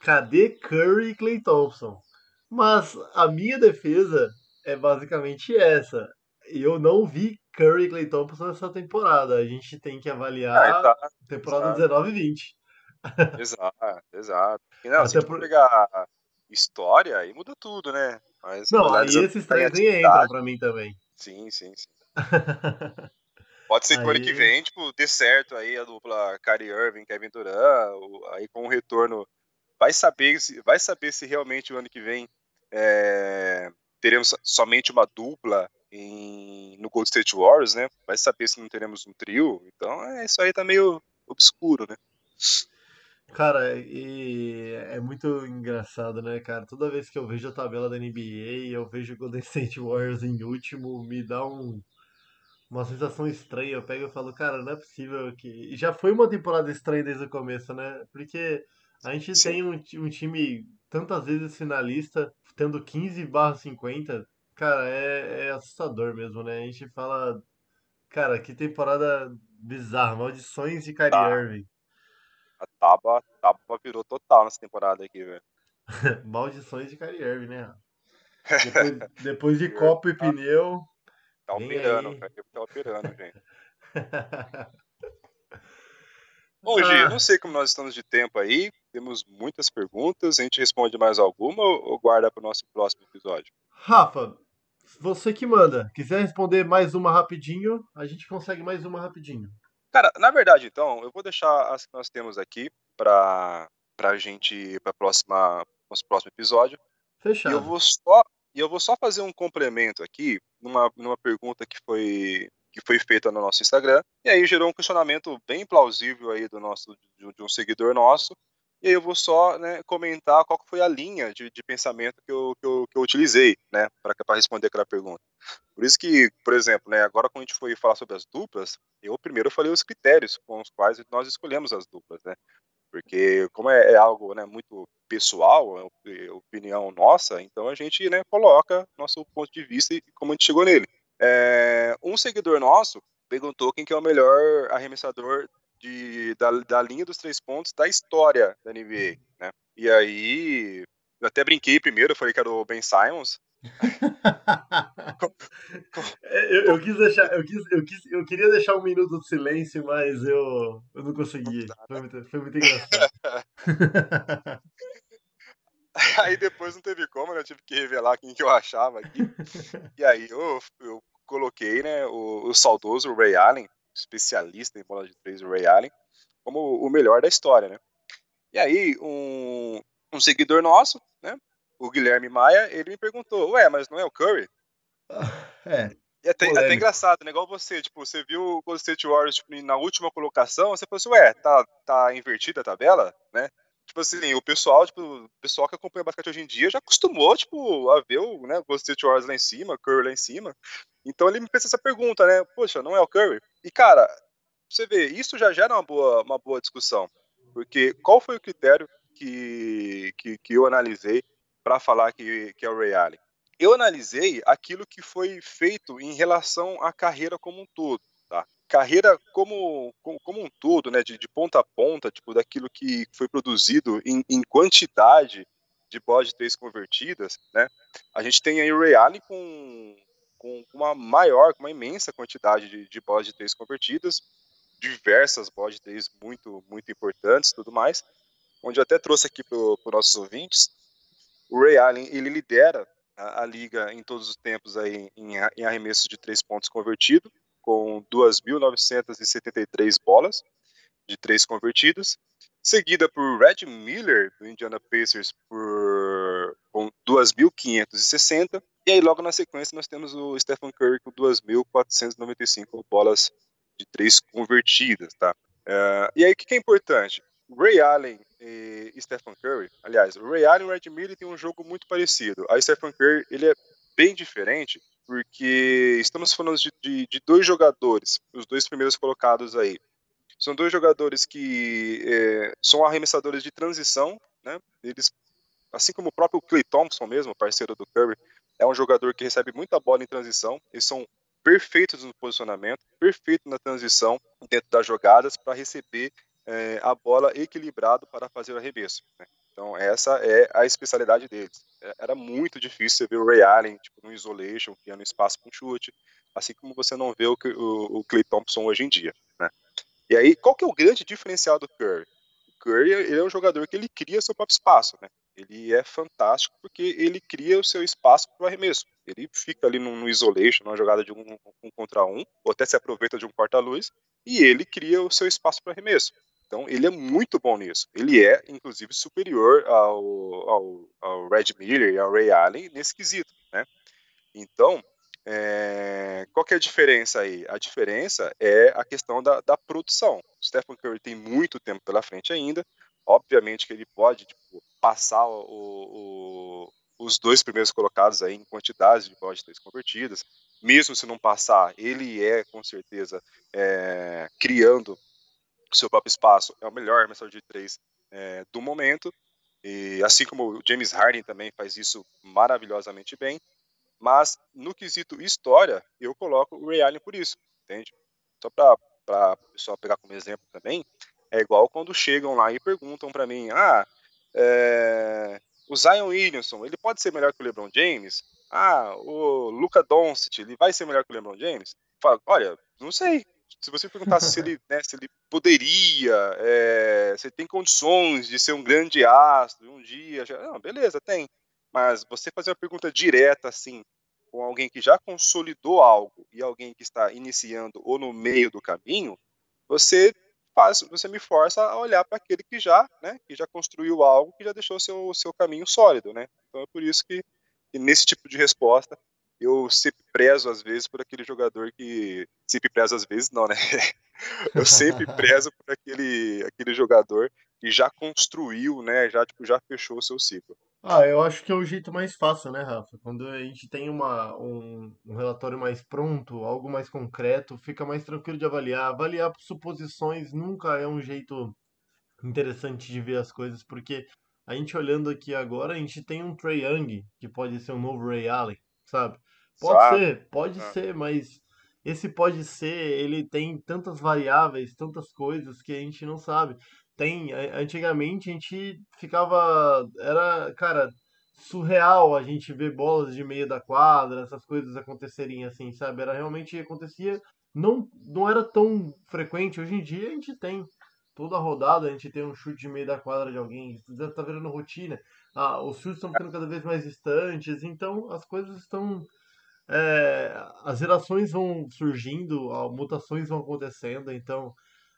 Speaker 5: cadê Curry e Clay Thompson? Mas a minha defesa é basicamente essa. Eu não vi Curry e Clay Thompson nessa temporada. A gente tem que avaliar
Speaker 6: Ah,
Speaker 5: a temporada
Speaker 6: exato.
Speaker 5: 19 e 20. <laughs>
Speaker 6: exato, exato. E não, se
Speaker 5: Até por-
Speaker 6: pegar história, aí muda tudo, né? Mas
Speaker 5: Não, aí esses três nem entram pra mim também.
Speaker 6: Sim, sim, sim. <laughs> Pode ser que o ano que
Speaker 5: Aí-
Speaker 6: vem, tipo, dê certo aí a dupla Kyrie Irving, Kevin Durant, aí com o retorno, vai saber se, vai saber se realmente o ano que vem é, teremos so- somente uma dupla em, no Gold State Warriors, né? Vai saber se não teremos um trio. Então, é, isso aí tá meio obscuro, né?
Speaker 5: Cara, e é muito engraçado, né, cara? Toda vez que eu vejo a tabela da NBA e eu vejo o Golden State Warriors em último, me dá um, uma sensação estranha. Eu pego e falo, cara, não é possível que. E já foi uma temporada estranha desde o começo, né? Porque a gente
Speaker 6: Sim.
Speaker 5: tem um, um time tantas vezes finalista, tendo 15 barra 50. Cara, é, é assustador mesmo, né? A gente fala, cara, que temporada bizarra, maldições de Kyrie
Speaker 6: Tá.
Speaker 5: Irving.
Speaker 6: A tábua, a virou total nessa temporada aqui, velho. <laughs>
Speaker 5: Maldições de Kyrie Irving, né? <laughs> Depois, depois de copo e pneu,
Speaker 6: Tá operando, o tá operando, gente. <laughs> Bom, Gi, eu
Speaker 5: Ah.
Speaker 6: não sei como nós estamos de tempo aí. Temos muitas perguntas. A gente responde mais alguma ou guarda para o nosso próximo episódio?
Speaker 5: Rafa, você que manda. Quiser responder mais uma rapidinho, a gente consegue mais uma rapidinho.
Speaker 6: Cara, na verdade, então, eu vou deixar as que nós temos aqui para a gente ir para próxima nosso próximo episódio. E eu
Speaker 5: Fechado.
Speaker 6: vou só e eu vou só fazer um complemento aqui numa, numa pergunta que foi que foi feita no nosso Instagram e aí gerou um questionamento bem plausível aí do nosso de, de um seguidor nosso e aí eu vou só né, comentar qual foi a linha de, de pensamento que eu, que eu, que eu utilizei né para responder aquela pergunta. Por isso que por exemplo né agora quando a gente foi falar sobre as duplas eu primeiro falei os critérios com os quais nós escolhemos as duplas né porque como é, é algo né, muito pessoal, é é opinião nossa, então a gente né, coloca nosso ponto de vista e como a gente chegou nele. É, um seguidor nosso perguntou quem que é o melhor arremessador de, da, da linha dos três pontos da história da NBA, né? E aí eu até brinquei primeiro, falei que era o Ben Simons.
Speaker 5: Eu, eu quis deixar, eu, quis, eu, quis, eu queria deixar um minuto de silêncio, mas eu, eu não consegui. Foi muito, foi muito engraçado. <laughs>
Speaker 6: Aí depois não teve como, né? Eu tive que revelar quem que eu achava aqui. E aí eu, eu coloquei, né, o, o saudoso Ray Allen, especialista em bola de três, o Ray Allen, como o melhor da história, né? E aí um, um seguidor nosso, o Guilherme Maia, ele me perguntou, ué, mas não é o Curry?
Speaker 5: É,
Speaker 6: E até,
Speaker 5: Polêmico.
Speaker 6: até engraçado, né? Igual você, tipo, você viu o Golden State Warriors tipo, na última colocação, você falou assim, ué, tá, tá invertida a tabela, né? Tipo assim, o pessoal, tipo, o pessoal que acompanha basquete hoje em dia já acostumou, tipo, a ver o, né, o Golden State Warriors lá em cima, o Curry lá em cima. Então ele me fez essa pergunta, né? Poxa, não é o Curry? E, cara, você vê, isso já gera uma boa, uma boa discussão. Porque qual foi o critério que, que, que eu analisei para falar que, que é o Ray Allen? Eu analisei aquilo que foi feito em relação à carreira como um todo, tá? Carreira como, como, um todo, né? De, de ponta a ponta, tipo, daquilo que foi produzido em, em quantidade de bolas de três convertidas, né? A gente tem aí o Ray Allen com, com uma maior, com uma imensa quantidade de, de três convertidas, diversas bolas de três muito, muito importantes tudo mais, onde eu até trouxe aqui para os nossos ouvintes, o Ray Allen, ele lidera a, a liga em todos os tempos aí em, em arremessos de três pontos convertido, com 2.973 bolas de três convertidas, seguida por Red Miller, do Indiana Pacers, por, com 2.560, e aí logo na sequência nós temos o Stephen Curry com 2.495 bolas de três convertidas, tá? Eh, e aí o que, que é importante? Ray Allen e Stephen Curry, aliás, o Ray Allen e o Red Miller têm um jogo muito parecido. A Stephen Curry, ele é bem diferente, porque estamos falando de, de, de dois jogadores, os dois primeiros colocados aí. São dois jogadores que eh, são arremessadores de transição, né? Eles, assim como o próprio Clay Thompson mesmo, parceiro do Curry, é um jogador que recebe muita bola em transição. Eles são perfeitos no posicionamento, perfeitos na transição dentro das jogadas para receber eh, a bola equilibrado para fazer o arremesso. né? Então essa é a especialidade deles. É- Era muito difícil você ver o Ray Allen tipo, no isolation, criando espaço para um chute, assim como você não vê o, o, o Clay Thompson hoje em dia. Né? E aí, qual que é o grande diferencial do Curry? O Curry ele é um jogador que ele cria seu próprio espaço, né? Ele é fantástico porque ele cria o seu espaço para o arremesso. Ele fica ali no, no isolation, numa jogada de um, um contra um, ou até se aproveita de um porta-luz, e ele cria o seu espaço para arremesso. Então, ele é muito bom nisso. Ele é, inclusive, superior ao, ao, ao Red Miller e ao Ray Allen nesse quesito, né? Então, é, qual que é a diferença aí? A diferença é a questão da, da produção. O Stephen Curry tem muito tempo pela frente ainda. Obviamente que ele pode tipo, passar o- o- os dois primeiros colocados aí em quantidades de bolas de três convertidas. Mesmo se não passar, ele é com certeza é, criando seu próprio espaço. É o melhor arremessador de três é, do momento. E assim como o James Harden também faz isso maravilhosamente bem. Mas no quesito história, eu coloco o Ray Allen por isso, entende? Só para o pessoal pegar como exemplo também, é igual quando chegam lá e perguntam para mim: ah, é, o Zion Williamson, ele pode ser melhor que o LeBron James? Ah, o Luca Doncic, ele vai ser melhor que o LeBron James? Fala, olha, não sei. Se você perguntasse se ele, né, se ele poderia, é, se tem condições de ser um grande astro um dia, já, não, beleza, tem. Mas você fazer uma pergunta direta assim, com alguém que já consolidou algo e alguém que está iniciando ou no meio do caminho, você faz, você me força a olhar para aquele que já, né, que já construiu algo, que já deixou seu seu caminho sólido, né? Então é por isso que, que nesse tipo de resposta eu sempre prezo às vezes por aquele jogador que sempre prezo às vezes não, né? <laughs> eu sempre prezo por aquele aquele jogador que já construiu, né? Já tipo já fechou o seu ciclo.
Speaker 5: Ah, eu acho que é o jeito mais fácil, né, Rafa? Quando a gente tem uma, um, um relatório mais pronto, algo mais concreto, fica mais tranquilo de avaliar. Avaliar por suposições nunca é um jeito interessante de ver as coisas, porque a gente olhando aqui agora, a gente tem um Trae Young, que pode ser um novo Ray Allen, sabe? Pode ser, pode
Speaker 6: Ah.
Speaker 5: ser, mas esse pode ser, ele tem tantas variáveis, tantas coisas que a gente não sabe. Tem, antigamente a gente ficava, era, cara, surreal a gente ver bolas de meio da quadra, essas coisas acontecerem assim, sabe? Era realmente acontecia, não, não era tão frequente. Hoje em dia a gente tem toda a rodada, a gente tem um chute de meio da quadra de alguém, isso já tá virando rotina. Ah, os chutes estão ficando cada vez mais distantes, então as coisas estão é, as gerações vão surgindo, mutações vão acontecendo, então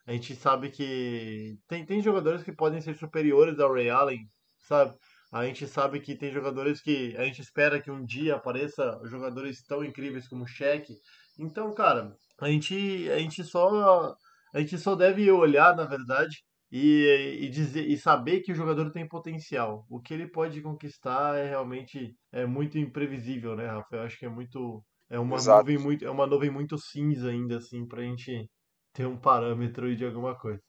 Speaker 5: a gente sabe que tem, tem jogadores que podem ser superiores ao Ray Allen, sabe? A gente sabe que tem jogadores que a gente espera que um dia apareça jogadores tão incríveis como o Shaq. Então, cara, a gente, a gente só a gente só deve olhar, na verdade, e, e dizer e saber que o jogador tem potencial. O que ele pode conquistar é realmente é muito imprevisível, né, Rafa? Eu acho que é muito é uma
Speaker 6: Exato.
Speaker 5: nuvem muito é uma nuvem muito cinza ainda assim pra gente ter um parâmetro de alguma coisa.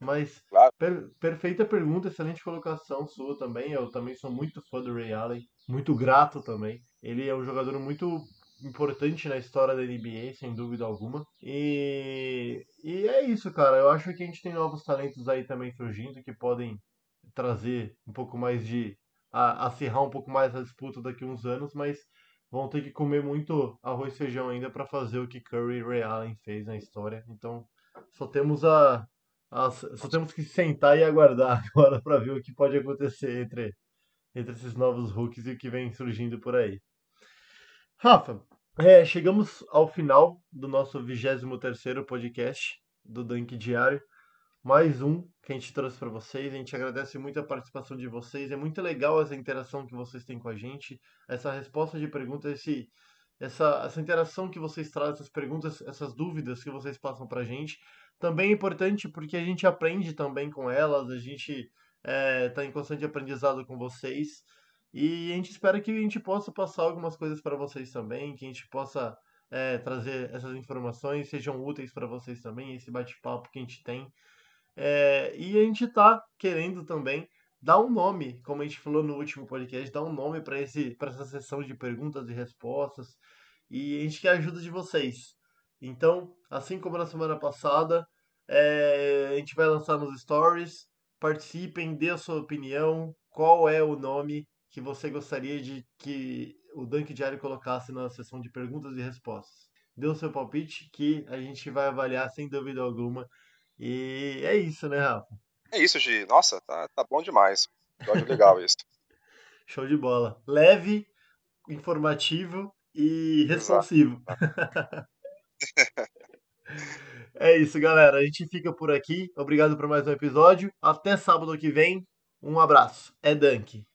Speaker 5: Mas
Speaker 6: Claro.
Speaker 5: per- perfeita pergunta, excelente colocação sua também. Eu também sou muito fã do Ray Allen, muito grato também. Ele é um jogador muito importante na história da NBA, sem dúvida alguma. E, e é isso, cara. Eu acho que a gente tem novos talentos aí também surgindo que podem trazer um pouco mais de. A, acirrar um pouco mais a disputa daqui a uns anos, mas vão ter que comer muito arroz e feijão ainda para fazer o que Curry e Ray Allen fez na história. Então só temos a, a- só temos que sentar e aguardar <laughs> agora para ver o que pode acontecer entre entre esses novos rookies e o que vem surgindo por aí. Rafa, é, chegamos ao final do nosso 23º podcast do Dunk Diário. Mais um que a gente trouxe para vocês. A gente agradece muito a participação de vocês. É muito legal essa interação que vocês têm com a gente, essa resposta de perguntas, esse, essa, essa interação que vocês trazem, essas perguntas, essas dúvidas que vocês passam para a gente. Também é importante porque a gente aprende também com elas, a gente está em constante aprendizado com vocês. E a gente espera que a gente possa passar algumas coisas para vocês também, que a gente possa é, trazer essas informações, sejam úteis para vocês também, esse bate-papo que a gente tem. É, e a gente está querendo também dar um nome, como a gente falou no último podcast, dar um nome para essa sessão de perguntas e respostas. E a gente quer a ajuda de vocês. Então, assim como na semana passada, é, a gente vai lançar nos stories. Participem, dê a sua opinião. Qual é o nome que você gostaria de que o Dunk Diário colocasse na sessão de perguntas e respostas? Dê o seu palpite que a gente vai avaliar sem dúvida alguma. E é isso, né, Rafa?
Speaker 6: É isso, Gi. Nossa, tá, tá bom demais. Episódio legal esse. <laughs>
Speaker 5: Show de bola. Leve, informativo e responsivo. <laughs> é isso, galera. A gente fica por aqui. Obrigado por mais um episódio. Até sábado que vem. Um abraço. É Dunk.